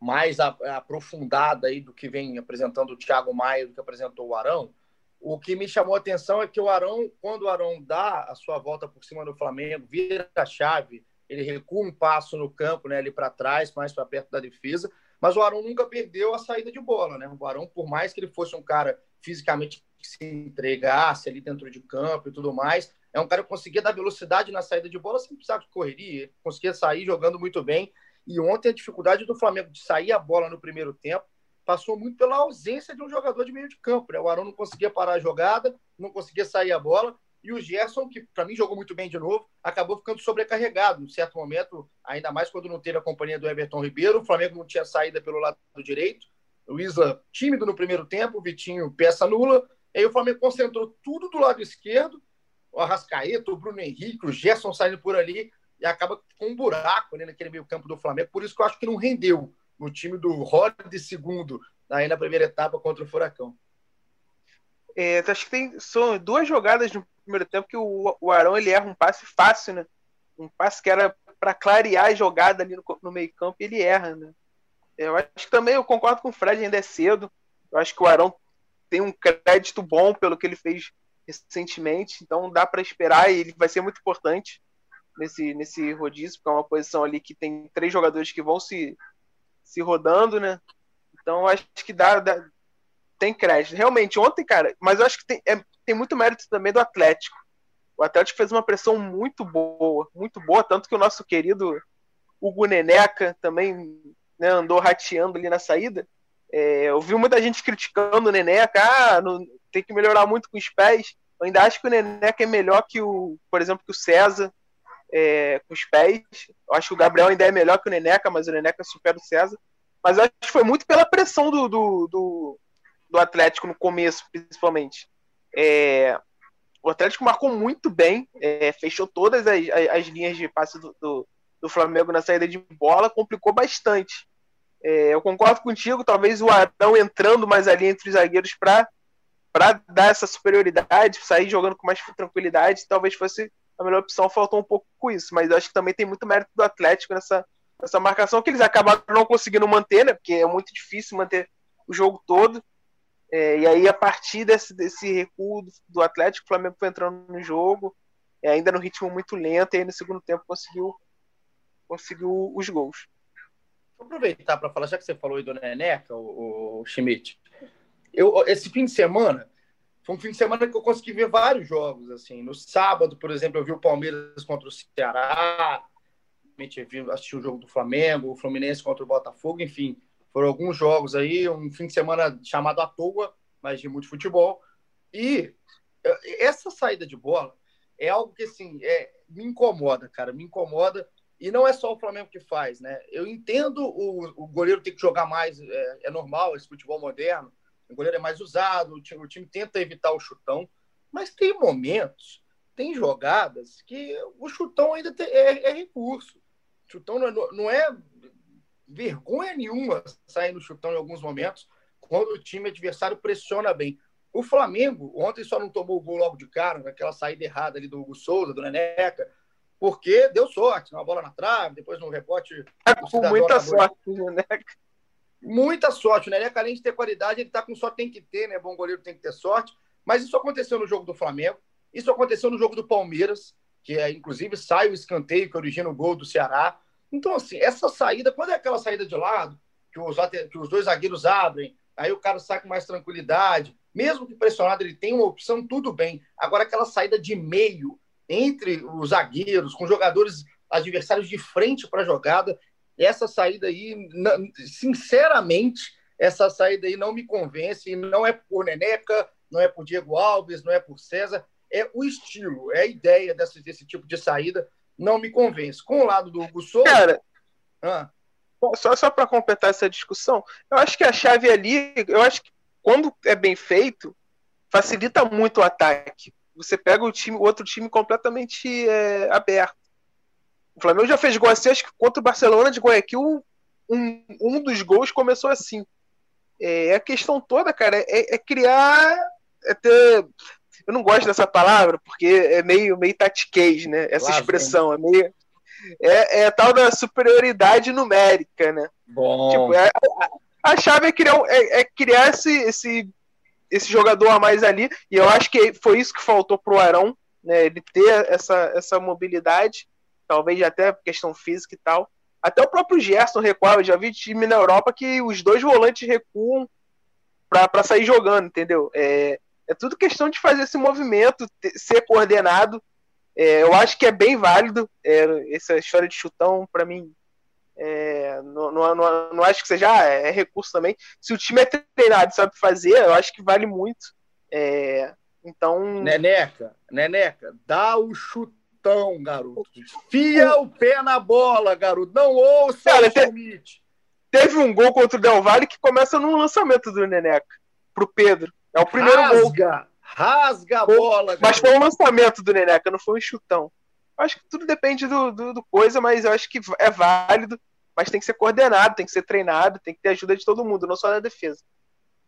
mais aprofundada aí do que vem apresentando o Thiago Maia do que apresentou o Arão. O que me chamou a atenção é que o Arão, quando o Arão dá a sua volta por cima do Flamengo, vira a chave, ele recua um passo no campo, né, ali para trás, mais para perto da defesa, mas o Arão nunca perdeu a saída de bola, né? O Arão, por mais que ele fosse um cara fisicamente que se entregasse ali dentro de campo e tudo mais, é um cara que conseguia dar velocidade na saída de bola sem precisar de correria, conseguia sair jogando muito bem. E ontem a dificuldade do Flamengo de sair a bola no primeiro tempo passou muito pela ausência de um jogador de meio de campo. Né? O Arão não conseguia parar a jogada, não conseguia sair a bola. E o Gerson, que para mim jogou muito bem de novo, acabou ficando sobrecarregado em certo momento, ainda mais quando não teve a companhia do Everton Ribeiro. O Flamengo não tinha saída pelo lado direito. O Isla tímido no primeiro tempo, o Vitinho peça nula. Aí o Flamengo concentrou tudo do lado esquerdo. O Arrascaeta, o Bruno Henrique, o Gerson saindo por ali e acaba com um buraco ali naquele meio campo do Flamengo. Por isso que eu acho que não rendeu no time do Rod de segundo aí na primeira etapa contra o Furacão. É, acho que tem são duas jogadas primeiro tempo que o, o Arão ele erra um passe fácil, né? Um passe que era para clarear a jogada ali no, no meio campo e ele erra, né? Eu acho que também eu concordo com o Fred, ainda é cedo. Eu acho que o Arão tem um crédito bom pelo que ele fez recentemente, então dá para esperar e ele vai ser muito importante nesse, nesse rodízio, porque é uma posição ali que tem três jogadores que vão se, se rodando, né? Então acho que dá, dá, tem crédito. Realmente, ontem, cara, mas eu acho que tem, é, tem muito mérito também do Atlético. O Atlético fez uma pressão muito boa, muito boa, tanto que o nosso querido Hugo Neneca também né, andou rateando ali na saída. É, eu vi muita gente criticando o Neneca, ah, não, tem que melhorar muito com os pés. Eu ainda acho que o Neneca é melhor que o, por exemplo, que o César é, com os pés. Eu acho que o Gabriel ainda é melhor que o Neneca, mas o Neneca supera o César. Mas eu acho que foi muito pela pressão do, do, do, do Atlético no começo, principalmente. É, o Atlético marcou muito bem, é, fechou todas as, as, linhas de passe do, do, do, Flamengo na saída de bola, complicou bastante. É, eu concordo contigo, talvez o Arão entrando mais ali entre os zagueiros para dar essa superioridade, sair jogando com mais tranquilidade, talvez fosse a melhor opção, faltou um pouco com isso, mas eu acho que também tem muito mérito do Atlético nessa, nessa marcação que eles acabaram não conseguindo manter, né? Porque é muito difícil manter o jogo todo. É, e aí, a partir desse, desse recuo do, Atlético, o Flamengo foi entrando no jogo, é, ainda no ritmo muito lento, e aí no segundo tempo conseguiu, conseguiu os gols. Vou aproveitar para falar, já que você falou aí do Neneca, o, o Schmidt. Eu, esse fim de semana, foi um fim de semana que eu consegui ver vários jogos. assim. No sábado, por exemplo, eu vi o Palmeiras contra o Ceará, assisti o jogo do Flamengo, o Fluminense contra o Botafogo, enfim foram alguns jogos aí, um fim de semana chamado à toa, mas de muito futebol. E eh, essa saída de bola é algo que, assim, é, me incomoda, cara, me incomoda. E não é só o Flamengo que faz, né? Eu entendo o, o goleiro ter que jogar mais, é, é, normal, esse futebol moderno. O goleiro é mais usado, o time, o time tenta evitar o chutão, mas tem momentos, tem jogadas que o chutão ainda tem, é, é recurso. O chutão não é, não é vergonha nenhuma sair no chutão em alguns momentos, quando o time adversário pressiona bem. O Flamengo, ontem só não tomou o gol logo de cara, naquela saída errada ali do Hugo Souza, do Neneca, porque deu sorte, uma bola na trave, depois no rebote. É, com muita sorte, Neneca. Muita sorte. O Neneca, além de ter qualidade, ele tá com só tem que ter, né? Bom goleiro tem que ter sorte. Mas isso aconteceu no jogo do Flamengo, isso aconteceu no jogo do Palmeiras, que é, inclusive sai o escanteio que origina o gol do Ceará. Então, assim, essa saída, quando é aquela saída de lado, que os, que os dois zagueiros abrem, aí o cara sai com mais tranquilidade, mesmo que pressionado ele tem uma opção, tudo bem. Agora, aquela saída de meio entre os zagueiros, com jogadores adversários de frente para a jogada, essa saída aí, sinceramente, essa saída aí não me convence, não é por Neneca, não é por Diego Alves, não é por César, é o estilo, é a ideia desse, desse tipo de saída não me convence. Com o lado do Hugo Souza. Cara, ah. só, só para completar essa discussão, eu acho que a chave ali, eu acho que quando é bem feito, facilita muito o ataque. Você pega o time, o outro time completamente é, aberto. O Flamengo já fez gol assim, acho que contra o Barcelona de Guayaquil, um, um dos gols começou assim. É, a questão toda, cara, é, é criar, é ter eu não gosto dessa palavra porque é meio, meio tatiquez, né? Essa expressão. É meio. É, é tal da superioridade numérica, né? Bom. Tipo, é, a, chave é criar, é, é, criar esse, esse, esse jogador a mais ali, e eu acho que foi isso que faltou pro Arão, né? Ele ter essa, essa mobilidade, talvez até questão física e tal. Até o próprio Gerson recuava, já vi time na Europa que os dois volantes recuam para sair jogando, entendeu? É, é tudo questão de fazer esse movimento, ser coordenado. É, eu acho que é bem válido é, essa história de chutão, para mim. É, não, não, não, não, acho que seja ah, é recurso também. Se o time é treinado e sabe fazer, eu acho que vale muito. É, então. Neneca, Neneca, dá o chutão, garoto. Fia o pé na bola, garoto. Não ouça Cara, o te, Teve um gol contra o Del Valle que começa num lançamento do Neneca pro Pedro. É o primeiro rasga, gol. Rasga a bola. Mas foi um lançamento do Neneca, não foi um chutão. Acho que tudo depende do, do, do, coisa, mas eu acho que é válido, mas tem que ser coordenado, tem que ser treinado, tem que ter ajuda de todo mundo, não só na defesa.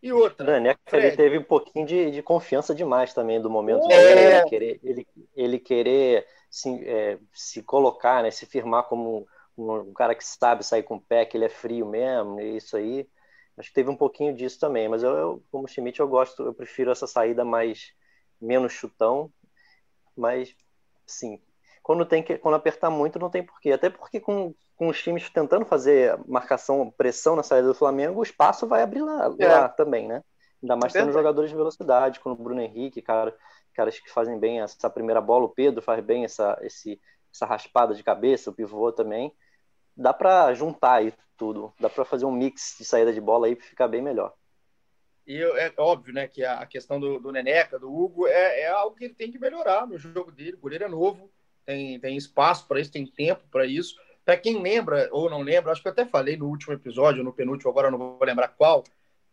E outra. O Neneca ele teve um pouquinho de, de confiança demais também do momento é. ele querer, ele, ele querer se, é, se colocar, né, se firmar como um, um, cara que sabe sair com o pé, que ele é frio mesmo, isso aí. Acho que teve um pouquinho disso também, mas eu, eu como Schmidt, eu gosto, eu prefiro essa saída mais menos chutão, mas sim, quando tem que quando apertar muito não tem porquê, até porque com, com os times tentando fazer marcação, pressão na saída do Flamengo, o espaço vai abrir lá, é. lá também, né? Ainda mais é tendo jogadores de velocidade, como o Bruno Henrique, cara, caras que fazem bem essa primeira bola, o Pedro faz bem essa, esse, essa raspada de cabeça, o pivô também dá para juntar aí tudo, dá para fazer um mix de saída de bola aí para ficar bem melhor. E é óbvio, né, que a questão do, do Neneca, do Hugo, é, é, algo que ele tem que melhorar no jogo dele. O goleiro é novo, tem, tem espaço para isso, tem tempo para isso. Para quem lembra ou não lembra, acho que eu até falei no último episódio, no penúltimo, agora não vou lembrar qual,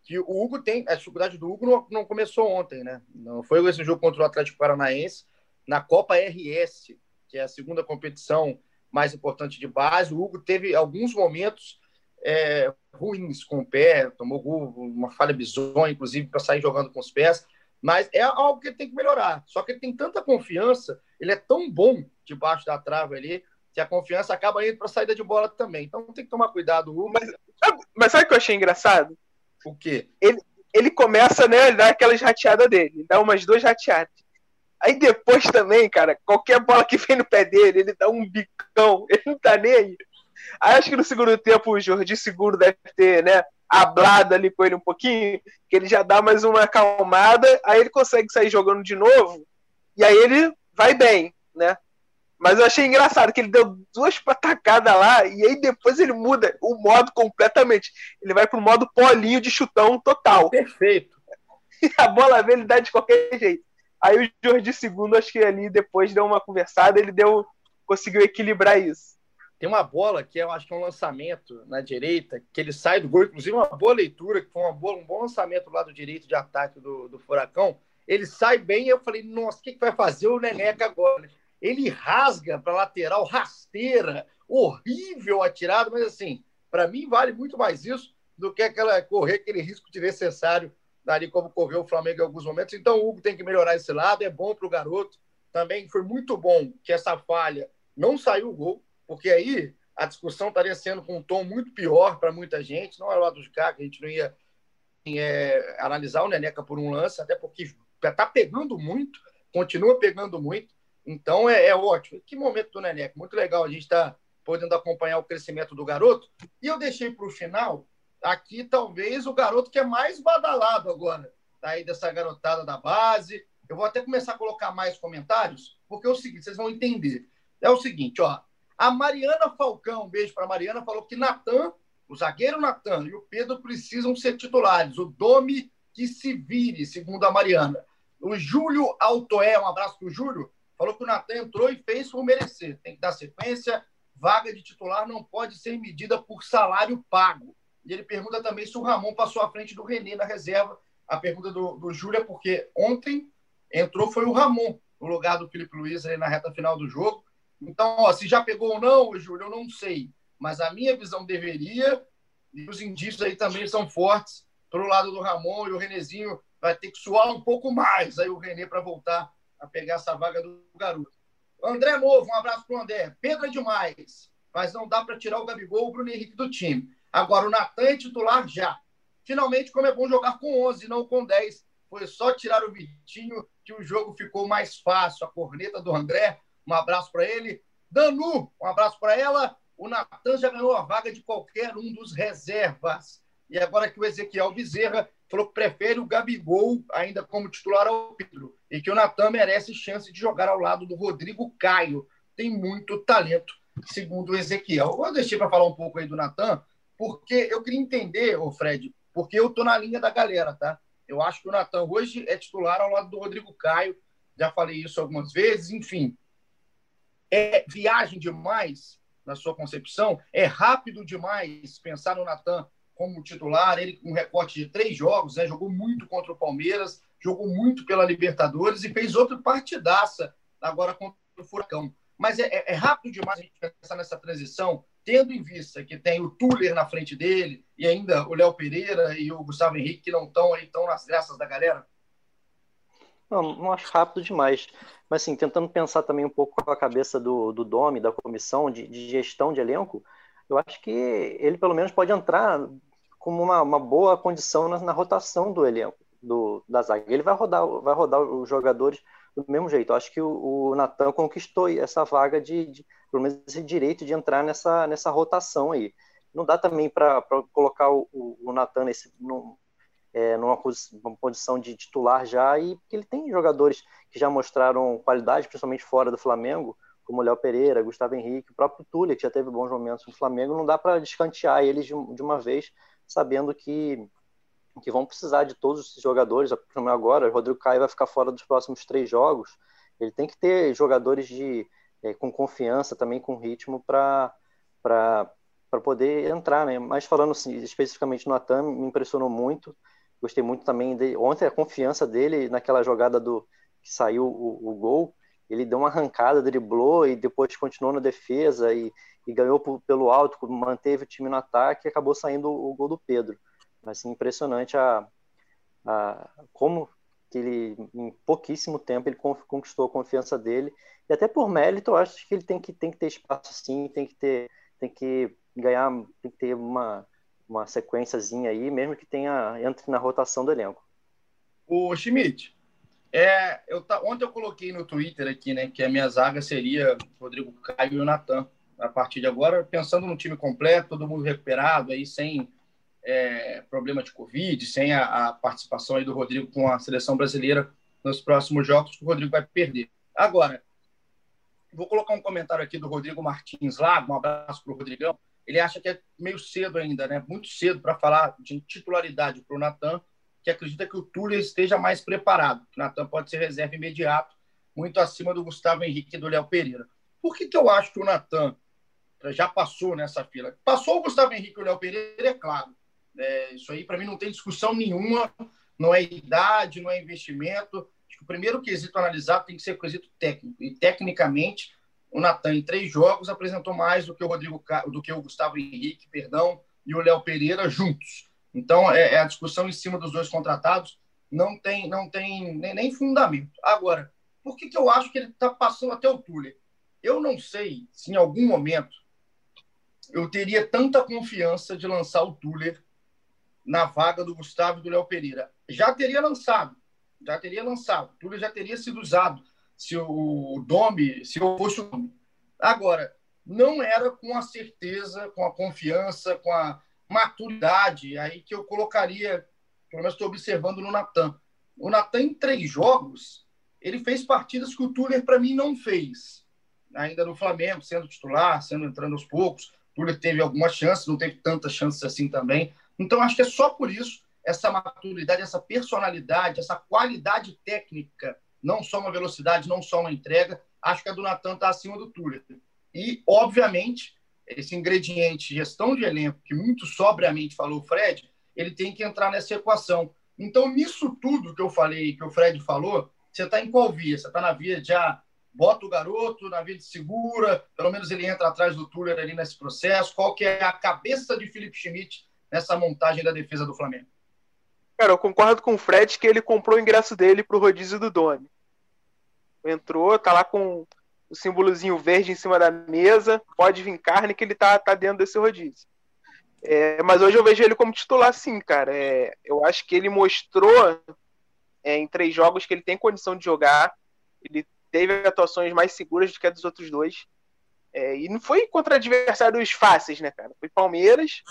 que o Hugo tem. A dificuldade do Hugo não, não começou ontem, né? Não foi esse jogo contra o Atlético Paranaense, na Copa RS, que é a segunda competição mais importante de base. O Hugo teve alguns momentos é, ruins com o pé, tomou gol, uma falha bizonha, inclusive, para sair jogando com os pés. Mas é algo que ele tem que melhorar. Só que ele tem tanta confiança, ele é tão bom debaixo da trave ali, que a confiança acaba indo para a saída de bola também. Então tem que tomar cuidado, Hugo. Mas, mas sabe o que eu achei engraçado? O quê? Ele, ele começa, né? Ele dá aquelas rateadas dele, dá umas duas rateadas. Aí depois também, cara, qualquer bola que vem no pé dele, ele dá um bicão, ele não tá nem aí. Aí acho que no segundo tempo o Jordi Seguro deve ter, né, hablado ali com ele um pouquinho, que ele já dá mais uma acalmada, aí ele consegue sair jogando de novo, e aí ele vai bem, né? Mas eu achei engraçado que ele deu duas patacadas lá e aí depois ele muda o modo completamente. Ele vai pro modo polinho de chutão total. Perfeito. E a bola vem, ele dá de qualquer jeito. Aí o Jordi Segundo, acho que ali depois deu uma conversada, ele deu conseguiu equilibrar isso. Tem uma bola que eu acho que é um lançamento na direita, que ele sai do gol, inclusive uma boa leitura, que foi uma boa, um bom lançamento do lado direito de ataque do, do Furacão. Ele sai bem eu falei, nossa, o que, que vai fazer o Neneca agora? ele rasga para lateral, rasteira, horrível atirado, mas assim, para mim vale muito mais isso do que aquela correr aquele risco de necessário ali como correu o Flamengo em alguns momentos. Então o Hugo tem que melhorar esse lado, é bom para o garoto. Também foi muito bom que essa falha não saiu o gol, porque aí a discussão estaria sendo com um tom muito pior para muita gente. Não é o lado de cá que a gente não ia é, analisar o Neneca por um lance, até porque está pegando muito, continua pegando muito. Então é, é ótimo. Que momento do Neneca. Muito legal a gente estar tá podendo acompanhar o crescimento do garoto. E eu deixei para o final, aqui talvez o garoto que é mais badalado agora, tá aí dessa garotada da base. Eu vou até começar a colocar mais comentários, porque é o seguinte, vocês vão entender. É o seguinte, ó. A Mariana Falcão, um beijo para Mariana, falou que Natan, o zagueiro Natan e o Pedro precisam ser titulares. O Domi que se vire, segundo a Mariana. O Júlio Altoé, um abraço para o Júlio, falou que o Natan entrou e fez por merecer. Tem que dar sequência. Vaga de titular não pode ser medida por salário pago. E ele pergunta também se o Ramon passou à frente do René na reserva. A pergunta do, do Júlio é porque ontem entrou foi o Ramon no lugar do Felipe Luiz ali na reta final do jogo. Então, ó, se já pegou ou não, Júlio, eu não sei. Mas a minha visão deveria, e os indícios aí também são fortes para o lado do Ramon, e o Renezinho vai ter que suar um pouco mais aí o René para voltar a pegar essa vaga do garoto. André Novo, um abraço para o André. Pedro é demais, mas não dá para tirar o Gabigol o Bruno Henrique do time. Agora o Natan é titular já. Finalmente, como é bom jogar com 11, não com 10. Foi só tirar o Vitinho que o jogo ficou mais fácil. A corneta do André, um abraço para ele. Danu, um abraço para ela. O Natan já ganhou a vaga de qualquer um dos reservas. E agora que o Ezequiel Bezerra falou que prefere o Gabigol ainda como titular ao Pedro e que o Natan merece chance de jogar ao lado do Rodrigo Caio. Tem muito talento, segundo o Ezequiel. Eu deixei para falar um pouco aí do Natan, porque eu queria entender, ô Fred, porque eu tô na linha da galera, tá? Eu acho que o Natan hoje é titular ao lado do Rodrigo Caio. Já falei isso algumas vezes, enfim. É viagem demais na sua concepção? É rápido demais pensar no Natan como titular, ele com um recorte de três jogos, né? jogou muito contra o Palmeiras, jogou muito pela Libertadores e fez outra partidaça agora contra o Furacão. Mas é, é, é rápido demais a gente pensar nessa transição, tendo em vista que tem o Tuller na frente dele e ainda o Léo Pereira e o Gustavo Henrique que não estão aí, estão nas graças da galera? Não, não acho rápido demais. Mas, assim, tentando pensar também um pouco com a cabeça do, do Domi, da comissão de, de gestão de elenco, eu acho que ele pelo menos pode entrar como uma, uma boa condição na, na, rotação do elenco do, da zaga. Ele vai rodar, vai rodar os jogadores do mesmo jeito. Eu acho que o, o Natan conquistou essa vaga de, de, pelo menos esse direito de entrar nessa, nessa rotação aí. Não dá também para colocar o, o Natan nesse, num, é, numa posição de titular já, e porque ele tem jogadores que já mostraram qualidade, principalmente fora do Flamengo, como Léo Pereira, Gustavo Henrique, o próprio Túlio, que já teve bons momentos no Flamengo, não dá para descantear eles de, de, uma vez, sabendo que, que vão precisar de todos esses jogadores. Agora, o Rodrigo Caio vai ficar fora dos próximos três jogos. Ele tem que ter jogadores de, é, com confiança, também com ritmo, para poder entrar. Né? Mas falando assim, especificamente no Atam, me impressionou muito. Gostei muito também de ontem a confiança dele naquela jogada do que saiu o, o gol ele deu uma arrancada, driblou e depois continuou na defesa e, e ganhou por, pelo alto, manteve o time no ataque e acabou saindo o, o gol do Pedro. Assim, impressionante a, a como que ele, em pouquíssimo tempo, ele conquistou a confiança dele. E até por mérito, eu acho que ele tem que, tem que ter espaço sim, tem que ter, tem que ganhar, tem que ter uma, uma sequenciazinha aí, mesmo que tenha, entre na rotação do elenco. O Schmidt, é, eu tá, ontem eu coloquei no Twitter aqui, né, que a minha zaga seria Rodrigo Caio e o Natan. A partir de agora, pensando no time completo, todo mundo recuperado, aí sem é, problema de Covid, sem a, a, participação aí do Rodrigo com a seleção brasileira nos próximos jogos, que o Rodrigo vai perder. Agora, vou colocar um comentário aqui do Rodrigo Martins Lago, um abraço para o Rodrigão. Ele acha que é meio cedo ainda, né? Muito cedo para falar de titularidade para o Natan que acredita que o Túlio esteja mais preparado. O Natan pode ser reserva imediato, muito acima do Gustavo Henrique e do Léo Pereira. Por que, que eu acho que o Natan já passou nessa fila? Passou o Gustavo Henrique e o Léo Pereira, é claro. É, isso aí, para mim, não tem discussão nenhuma. Não é idade, não é investimento. Primeiro quesito analisado tem que ser o quesito técnico. E, tecnicamente, o Natan, em três jogos, apresentou mais do que o Rodrigo do que o Gustavo Henrique, perdão, e o Léo Pereira juntos. Então, é, é, a discussão em cima dos dois contratados não tem, não tem nem, nem fundamento. Agora, por que, que eu acho que ele está passando até o Tuller? Eu não sei se em algum momento eu teria tanta confiança de lançar o Tuller na vaga do Gustavo e do Léo Pereira. Já teria lançado, já teria lançado. O Tuller já teria sido usado se o Domi, se eu fosse o Domi. Agora, não era com a certeza, com a confiança, com a, maturidade aí que eu colocaria, pelo menos estou observando no Natan. O Natan, em três jogos, ele fez partidas que o Tuller, para mim, não fez. Ainda no Flamengo, sendo titular, sendo entrando aos poucos. O Tuller teve algumas chances, não teve tantas chances assim também. Então, acho que é só por isso, essa maturidade, essa personalidade, essa qualidade técnica, não só uma velocidade, não só uma entrega, acho que a do Natan está acima do Tuller. E, obviamente, esse ingrediente gestão de elenco, que muito sobriamente falou o Fred, ele tem que entrar nessa equação. Então, nisso tudo que eu falei, que o Fred falou, você está em qual via? Você está na via de ah, bota o garoto, na via de segura, pelo menos ele entra atrás do Tuller ali nesse processo. Qual que é a cabeça de Felipe Schmidt nessa montagem da defesa do Flamengo? Cara, eu concordo com o Fred que ele comprou o ingresso dele para o rodízio do Doni. Entrou, tá lá com o símbolozinho verde em cima da mesa, pode vir carne que ele tá, tá dentro desse rodízio. É, mas hoje eu vejo ele como titular sim, cara. É, eu acho que ele mostrou é, em três jogos que ele tem condição de jogar. Ele teve atuações mais seguras do que a dos outros dois. É, e não foi contra adversários fáceis, né, cara? Foi Palmeiras,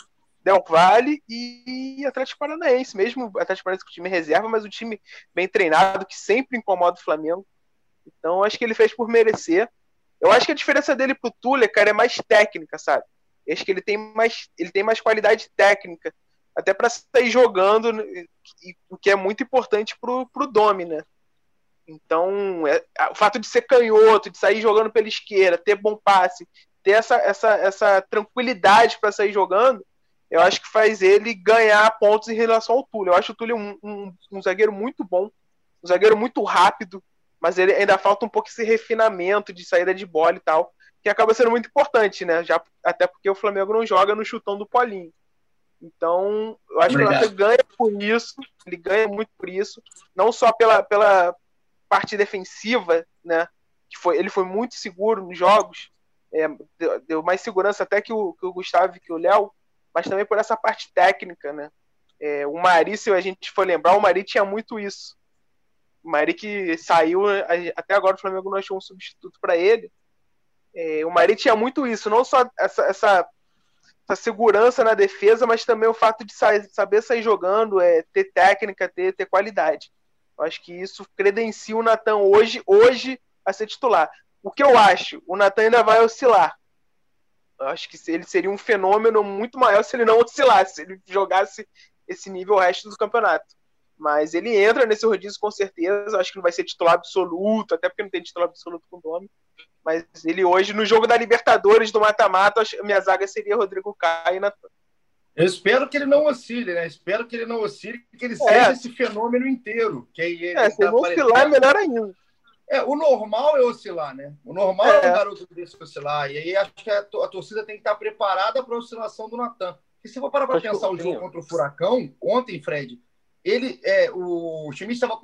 Del Valle e Atlético Paranaense. Mesmo Atlético Paranaense com o time reserva, mas o time bem treinado, que sempre incomoda o Flamengo. Então, acho que ele fez por merecer. Eu acho que a diferença dele pro Tuller, cara, é mais técnica, sabe? Eu acho que ele tem mais, ele tem mais qualidade técnica, até para sair jogando, o que é muito importante pro, pro Domi, né? Então, é, o fato de ser canhoto, de sair jogando pela esquerda, ter bom passe, ter essa, essa, essa tranquilidade para sair jogando, eu acho que faz ele ganhar pontos em relação ao Túlio. Eu acho o Túlio um, um, um zagueiro muito bom, um zagueiro muito rápido, mas ele ainda falta um pouco esse refinamento de saída de bola e tal, que acaba sendo muito importante, né? Já, até porque o Flamengo não joga no chutão do Paulinho. Então, eu acho Obrigado. que o ganha por isso, ele ganha muito por isso, não só pela, pela parte defensiva, né? Que foi, ele foi muito seguro nos jogos, é, deu, deu, mais segurança até que o, que o Gustavo e que o Léo, mas também por essa parte técnica, né? É, o Mari, se a gente for lembrar, o Mari tinha muito isso. O Mari que saiu, até agora o Flamengo não achou um substituto para ele. É, o Mari tinha muito isso, não só essa, essa, essa, segurança na defesa, mas também o fato de sair, saber sair jogando, é, ter técnica, ter, ter qualidade. Eu acho que isso credencia o Natan hoje, hoje a ser titular. O que eu acho? O Natan ainda vai oscilar. Eu acho que ele seria um fenômeno muito maior se ele não oscilasse, se ele jogasse esse nível o resto do campeonato. Mas ele entra nesse rodízio com certeza. Acho que não vai ser titular absoluto, até porque não tem titular absoluto com o nome. Mas ele hoje, no jogo da Libertadores do mata-mata, minha zaga seria Rodrigo Caio e Natan. Eu espero que ele não oscile, né? Espero que ele não oscile, que ele é. seja esse fenômeno inteiro. Que ele é, se tá oscilar, é melhor ainda. É, o normal é oscilar, né? O normal é, é um garoto desse oscilar. E aí acho que a, a torcida tem que estar preparada para a oscilação do Natan. E se for parar para pensar o jogo contra o Furacão, ontem, Fred, ele, é, o Chimich estava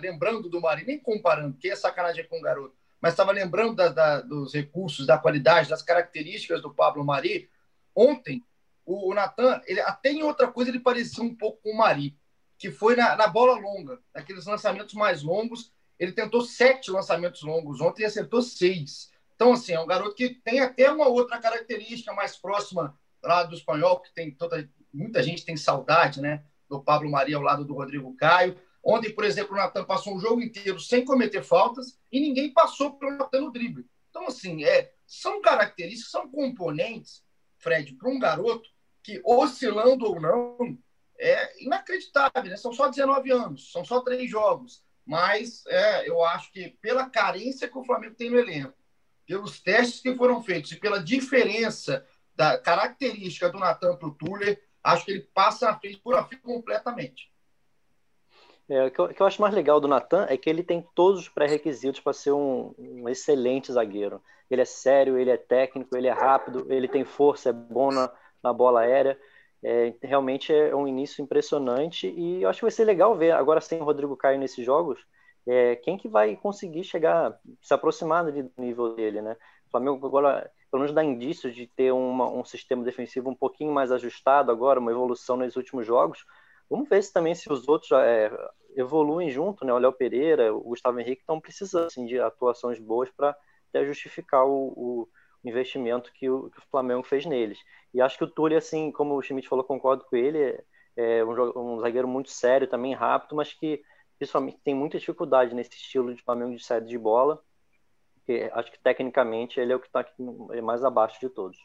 lembrando do Mari, nem comparando, porque é sacanagem com o garoto, mas estava lembrando da, da, dos recursos, da qualidade, das características do Pablo Mari. Ontem, o, o Natan, ele, até em outra coisa, ele parecia um pouco com o Mari, que foi na, na bola longa, naqueles lançamentos mais longos. Ele tentou sete lançamentos longos ontem e acertou seis. Então, assim, é um garoto que tem até uma outra característica mais próxima lá do espanhol, que tem toda. Muita gente tem saudade, né? do Pablo Maria ao lado do Rodrigo Caio. Ontem, por exemplo, o Natan passou um jogo inteiro sem cometer faltas e ninguém passou pelo Natan no drible. Então, assim, é, são características, são componentes, Fred, para um garoto que, oscilando ou não, é inacreditável. Né? São só 19 anos, são só três jogos. Mas é, eu acho que, pela carência que o Flamengo tem no elenco, pelos testes que foram feitos e pela diferença da característica do Natan para o Tuller, acho que ele passa a frente por a fio completamente. É, o, que eu, o, que eu, acho mais legal do Natan é que ele tem todos os pré-requisitos para ser um, um, excelente zagueiro. Ele é sério, ele é técnico, ele é rápido, ele tem força, é bom na, na bola aérea. É, realmente é um início impressionante e eu acho que vai ser legal ver agora sem o Rodrigo Caio nesses jogos é, quem que vai conseguir chegar, se aproximar do nível dele, né? O Flamengo agora pelo menos dá indícios de ter uma, um sistema defensivo um pouquinho mais ajustado agora, uma evolução nos últimos jogos. Vamos ver se também se os outros é, evoluem junto, né? O Léo Pereira, o Gustavo Henrique estão precisando assim, de atuações boas para justificar o, o investimento que o, que o, Flamengo fez neles. E acho que o Túlio, assim, como o Schmidt falou, concordo com ele, é, é um, um zagueiro muito sério, também rápido, mas que principalmente tem muita dificuldade nesse estilo de Flamengo de saída de bola porque acho que tecnicamente ele é o que está mais abaixo de todos.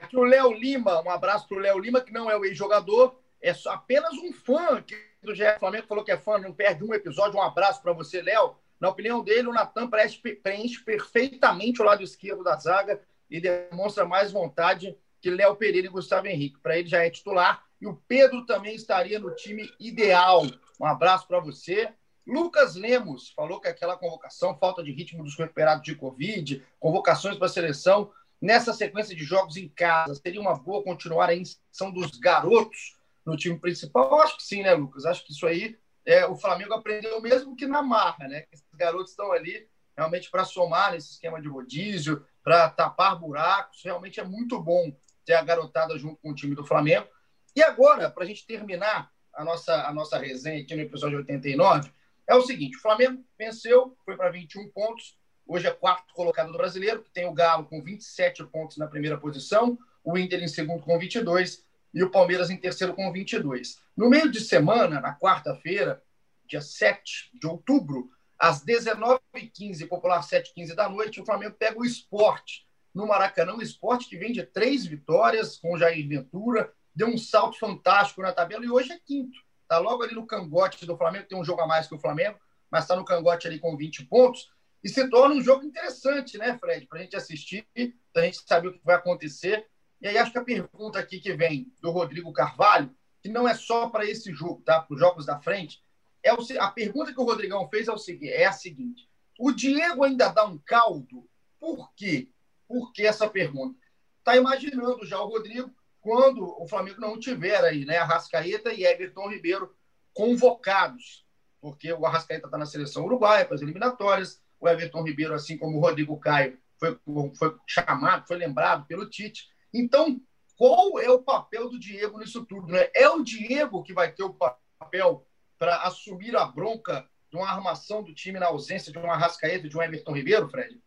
Aqui o Léo Lima, um abraço para o Léo Lima, que não é o ex-jogador, é apenas um fã que do GE Flamengo falou que é fã, não perde um episódio. Um abraço para você, Léo. Na opinião dele, o Natan preenche, perfeitamente o lado esquerdo da zaga e demonstra mais vontade que Léo Pereira e Gustavo Henrique. Para ele já é titular. E o Pedro também estaria no time ideal. Um abraço para você. Lucas Lemos falou que aquela convocação, falta de ritmo dos recuperados de Covid, convocações para a seleção, nessa sequência de jogos em casa, seria uma boa continuar a inserção dos garotos no time principal? Eu acho que sim, né, Lucas? Acho que isso aí é, o Flamengo aprendeu mesmo que na marra, né? Esses garotos estão ali realmente para somar nesse esquema de rodízio, para tapar buracos. Realmente é muito bom ter a garotada junto com o time do Flamengo. E agora, para a gente terminar a nossa, a nossa resenha aqui no episódio 89, é o seguinte: o Flamengo venceu, foi para 21 pontos. Hoje é quarto colocado do brasileiro, que tem o Galo com 27 pontos na primeira posição, o Inter em segundo com 22 e o Palmeiras em terceiro com 22. No meio de semana, na quarta-feira, dia 7 de outubro, às 19h15, popular 7h15 da noite, o Flamengo pega o esporte no Maracanã. O esporte que vem de três vitórias com o Jair Ventura, deu um salto fantástico na tabela e hoje é quinto. Está logo ali no cangote do Flamengo, tem um jogo a mais que o Flamengo, mas está no cangote ali com 20 pontos. E se torna um jogo interessante, né, Fred? Para a gente assistir, para a gente saber o que vai acontecer. E aí acho que a pergunta aqui que vem do Rodrigo Carvalho, que não é só para esse jogo, tá? Para os jogos da frente, é o, a pergunta que o Rodrigão fez é, o é a seguinte: o Diego ainda dá um caldo? Por quê? Por que essa pergunta? Está imaginando já o Rodrigo quando o Flamengo não tiver aí, né, Arrascaeta e Everton Ribeiro convocados, porque o Arrascaeta está na seleção uruguaia para as eliminatórias, o Everton Ribeiro, assim como o Rodrigo Caio, foi, foi chamado, foi lembrado pelo Tite. Então, qual é o papel do Diego nisso tudo? Né? É o Diego que vai ter o papel para assumir a bronca de uma armação do time na ausência de um Arrascaeta e de um Everton Ribeiro, Fred?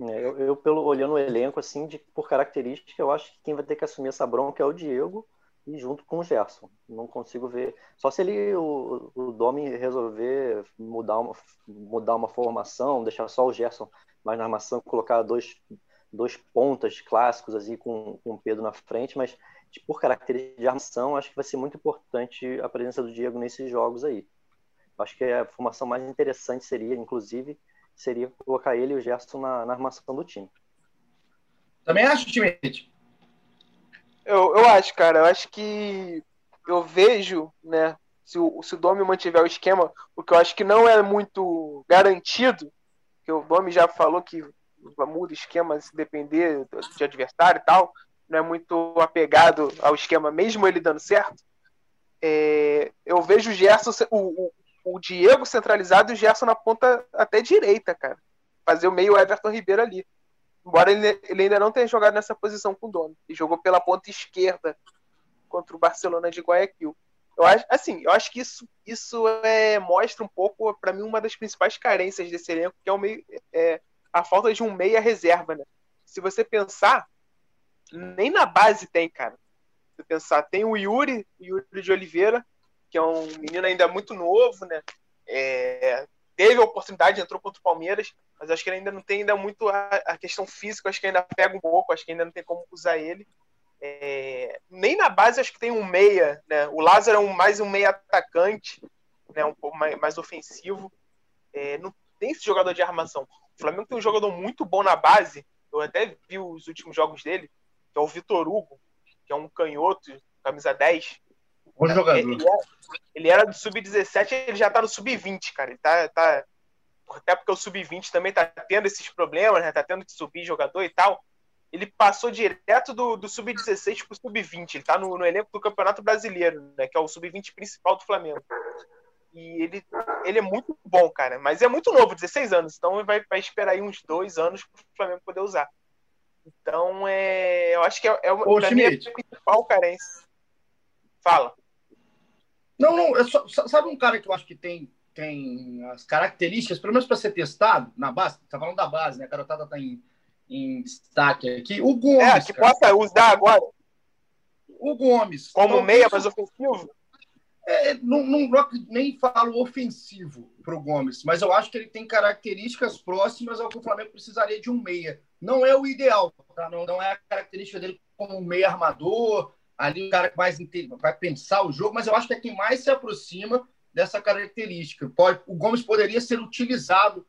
É, eu, eu, pelo olhando o elenco, assim, de, por característica, eu acho que quem vai ter que assumir essa bronca é o Diego. e junto com o Gerson. Não consigo ver. Só se ele, o, o Domi resolver mudar uma, mudar uma formação, deixar só o Gerson mais na armação, colocar dois, dois pontas clássicos assim, com, com o Pedro na frente, mas por característica de armação, acho que vai ser muito importante a presença do Diego nesses jogos aí. Acho que a formação mais interessante seria, inclusive, seria colocar ele e o Gerson na, na armação do time. Também acho, Timete. Eu, eu acho, cara. Eu acho que eu vejo, né? Se o, se o Domi mantiver o esquema, o que eu acho que não é muito garantido, que o Domi já falou que muda esquema se depender de adversário e tal, não é muito apegado ao esquema, mesmo ele dando certo. É, eu vejo o Gerson, o, o, o, Diego centralizado e o Gerson na ponta até direita, cara. Fazer o meio Everton Ribeiro ali. Embora ele, ele ainda não tenha jogado nessa posição com o Domi. Ele jogou pela ponta esquerda contra o Barcelona de Guayaquil. Eu acho, assim, eu acho que isso, isso é, mostra um pouco, para mim, uma das principais carências desse elenco, que é, o meio, é a falta de um meia reserva, né? Se você pensar, nem na base tem, cara. Se pensar, tem o Yuri, Yuri de Oliveira, que é um menino ainda muito novo, né? É, teve a oportunidade, entrou contra o Palmeiras, mas acho que ele ainda não tem ainda muito a, a, questão física, acho que ainda pega um pouco, acho que ainda não tem como usar ele. É, nem na base acho que tem um meia, né? O Lázaro é um, mais um meia atacante, né? Um pouco mais, mais ofensivo. É, não tem esse jogador de armação. O Flamengo tem um jogador muito bom na base. Eu até vi os últimos jogos dele, que é o Vitor Hugo, que é um canhoto, camisa 10. Bom jogador. Ele era, ele era do sub-17, ele já tá no sub-20, cara. Ele tá, tá, até porque o sub-20 também tá tendo esses problemas, né? Tá tendo que subir jogador e tal ele passou direto do, do sub-16 para o sub-20. Ele está no, no, elenco do Campeonato Brasileiro, né, que é o sub-20 principal do Flamengo. E ele, ele é muito bom, cara, mas é muito novo, 16 anos, então vai, vai esperar aí uns dois anos para o Flamengo poder usar. Então, é, eu acho que é, é, Ô, mim, é a principal carência. Fala. Não, não, é só, sabe um cara que eu acho que tem, tem as características, pelo menos para ser testado na base, tá falando da base, né? A garotada tá em em destaque aqui. O Gomes. É, que cara. possa usar agora. O Gomes. Como então, meia, mais ofensivo? É, não, não, nem falo ofensivo para o Gomes, mas eu acho que ele tem características próximas ao que o Flamengo precisaria de um meia. Não é o ideal, tá? não, não é a característica dele como um meia armador, ali o cara que mais vai pensar o jogo, mas eu acho que é quem mais se aproxima dessa característica. Pode, o Gomes poderia ser utilizado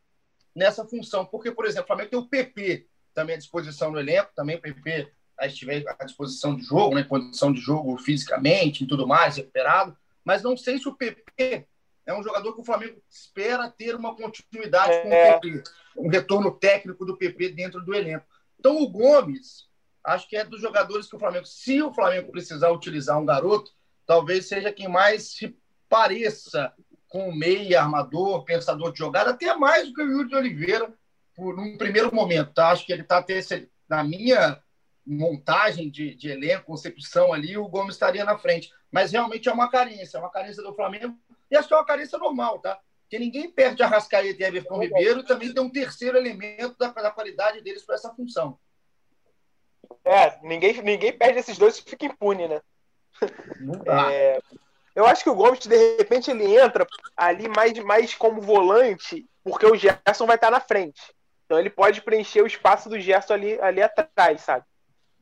nessa função, porque, por exemplo, o Flamengo tem o PP, também à disposição no elenco, também o PP estiver à disposição de jogo, né, condição de jogo fisicamente e tudo mais, recuperado, mas não sei se o PP é um jogador que o Flamengo espera ter uma continuidade é. com o é. PP, um retorno técnico do PP dentro do elenco. Então o Gomes, acho que é dos jogadores que o Flamengo, se o Flamengo precisar utilizar um garoto, talvez seja quem mais se pareça com o meia, armador, pensador de jogada, até mais do que o Yuri de Oliveira, por um primeiro momento, tá? Acho que ele está na minha montagem de, de elenco, concepção ali, o Gomes estaria na frente. Mas realmente é uma carência, é uma carência do Flamengo. E acho que é uma carência normal, tá? Porque ninguém perde a Rascaeta e Everton Ribeiro também tem um terceiro elemento da, da qualidade deles para essa função. É, ninguém, ninguém perde esses dois e fica impune, né? É, eu acho que o Gomes, de repente, ele entra ali mais, mais como volante, porque o Gerson vai estar na frente. Então ele pode preencher o espaço do Gerson ali, ali atrás, sabe?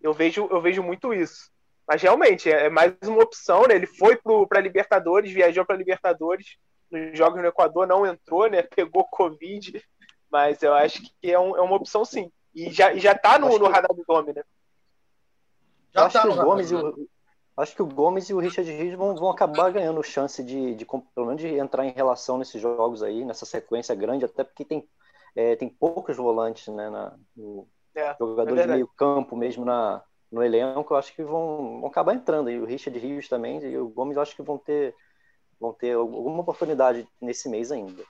Eu vejo, eu vejo muito isso. Mas realmente, é, é mais uma opção, né? Ele foi para Libertadores, viajou para Libertadores, nos jogos no Equador não entrou, né? Pegou Covid, mas eu acho que é, um, é uma opção sim. E já, já tá no, no radar do Gomes, né? Já acho tá que o Gomes, o, acho que o Gomes e o Richard Rios vão, vão acabar ganhando chance de, de, pelo menos, de entrar em relação nesses jogos aí, nessa sequência grande, até porque tem é, tem poucos volantes, né? Na, no, é, jogadores é de meio campo mesmo na, no elenco, eu acho que vão, vão acabar entrando. E o Richard Rios também e o Gomes, eu acho que vão ter, vão ter alguma oportunidade nesse mês ainda.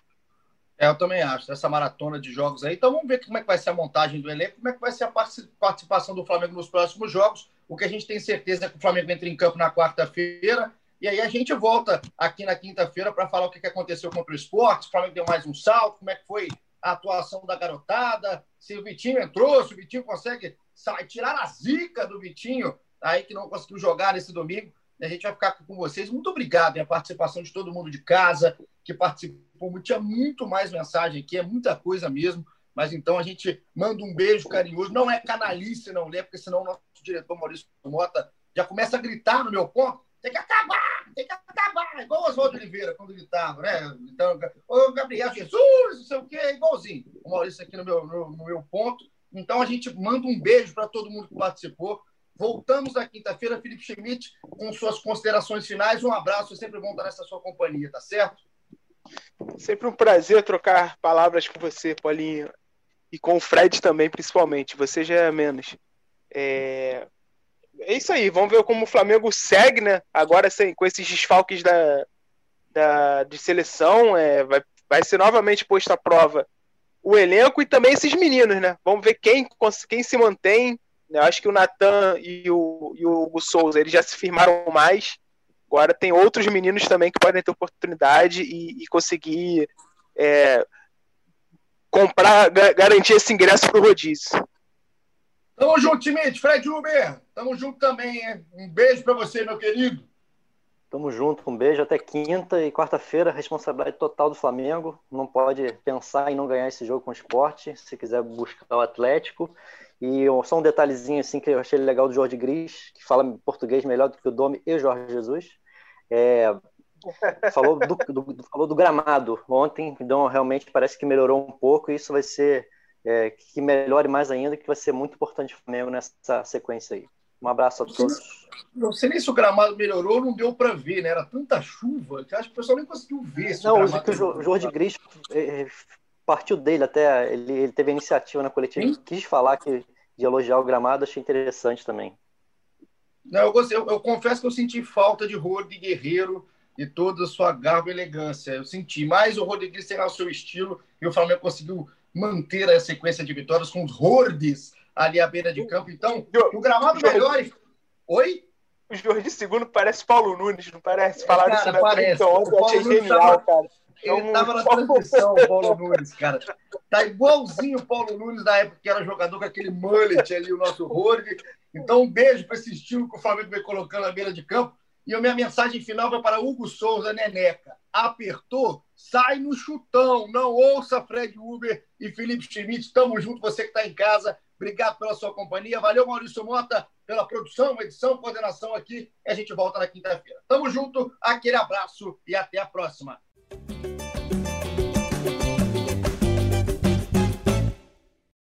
É, eu também acho, essa maratona de jogos aí. Então vamos ver como é que vai ser a montagem do elenco, como é que vai ser a participação do Flamengo nos próximos jogos. O que a gente tem certeza é que o Flamengo entra em campo na quarta-feira. E aí a gente volta aqui na quinta-feira para falar o que aconteceu contra o esporte. O Flamengo deu mais um salto, como é que foi a atuação da garotada, se o Vitinho entrou, se o Vitinho consegue tirar a zica do Vitinho, aí que não conseguiu jogar nesse domingo. A gente vai ficar com vocês. Muito obrigado a participação de todo mundo de casa que participou. Tinha muito mais mensagem aqui, é muita coisa mesmo. Mas então a gente manda um beijo carinhoso. Não é canalice, não lê, porque senão o nosso diretor Maurício Mota já começa a gritar no meu ponto. Tem que acabar, tem que acabar. Igual o Oswaldo Oliveira, quando gritava, né? Então, ô Gabriel Jesus, não sei o quê, igualzinho. O Maurício aqui no meu, no, no meu ponto. Então a gente manda um beijo para todo mundo que participou. Voltamos na quinta-feira, Felipe Schmidt, com suas considerações finais. Um abraço, é sempre bom estar nessa sua companhia, tá certo? Sempre um prazer trocar palavras com você, Paulinho. E com o Fred também, principalmente. Você já é menos. É, é isso aí. Vamos ver como o Flamengo segue, né? Agora sem, com esses desfalques da, da, de seleção. É, vai, vai ser novamente posto à prova o elenco e também esses meninos, né? Vamos ver quem, quem se mantém. Eu acho que o Natan e o, e o Hugo Souza eles já se firmaram mais. Agora tem outros meninos também que podem ter oportunidade e, e conseguir é, comprar, garantir esse ingresso para o rodízio. Tamo junto, time. Fred Uber. Tamo junto também. Hein? Um beijo para você, meu querido. Tamo junto, um beijo até quinta e quarta-feira, responsabilidade total do Flamengo. Não pode pensar em não ganhar esse jogo com o esporte, se quiser buscar o Atlético. E só um detalhezinho assim que eu achei legal do Jorge Gris, que fala português melhor do que o Domi e o Jorge Jesus. É, falou, do, do, falou do gramado ontem, então realmente parece que melhorou um pouco, e isso vai ser é, que melhore mais ainda, que vai ser muito importante o Flamengo nessa sequência aí. Um abraço a todos. Não sei nem se o gramado melhorou, não deu para ver, né? Era tanta chuva que acho que o pessoal nem conseguiu ver. não, o que o Jorge Gris é, é, partiu dele até, ele, ele teve a iniciativa na coletiva, Sim? quis falar que de elogiar o gramado, achei interessante também. Não, eu, gostei, eu, eu confesso que eu senti falta de Rode Guerreiro e toda a sua garbo e elegância. Eu senti mais o Rodrigues tem o seu estilo e o Flamengo conseguiu manter a sequência de vitórias com os Hordes ali à beira de campo. Então, o gramado melhor. Oi? O Jorge Segundo parece Paulo Nunes, não parece? Falaram isso na parece. ontem, eu achei genial, tava, cara. Ele estava na transmissão, o Paulo Nunes, cara. Tá igualzinho o Paulo Nunes na época que era jogador com aquele mullet ali, o nosso Horde. Então, um beijo para esse estilo que o Flamengo vem colocando à beira de campo. E a minha mensagem final vai para Hugo Souza Neneca. Apertou, sai no chutão. Não ouça Fred Uber e Felipe Schmidt. Tamo junto, você que está em casa. Obrigado pela sua companhia. Valeu, Maurício Mota, pela produção, edição, coordenação aqui. E a gente volta na quinta-feira. Tamo junto, aquele abraço e até a próxima.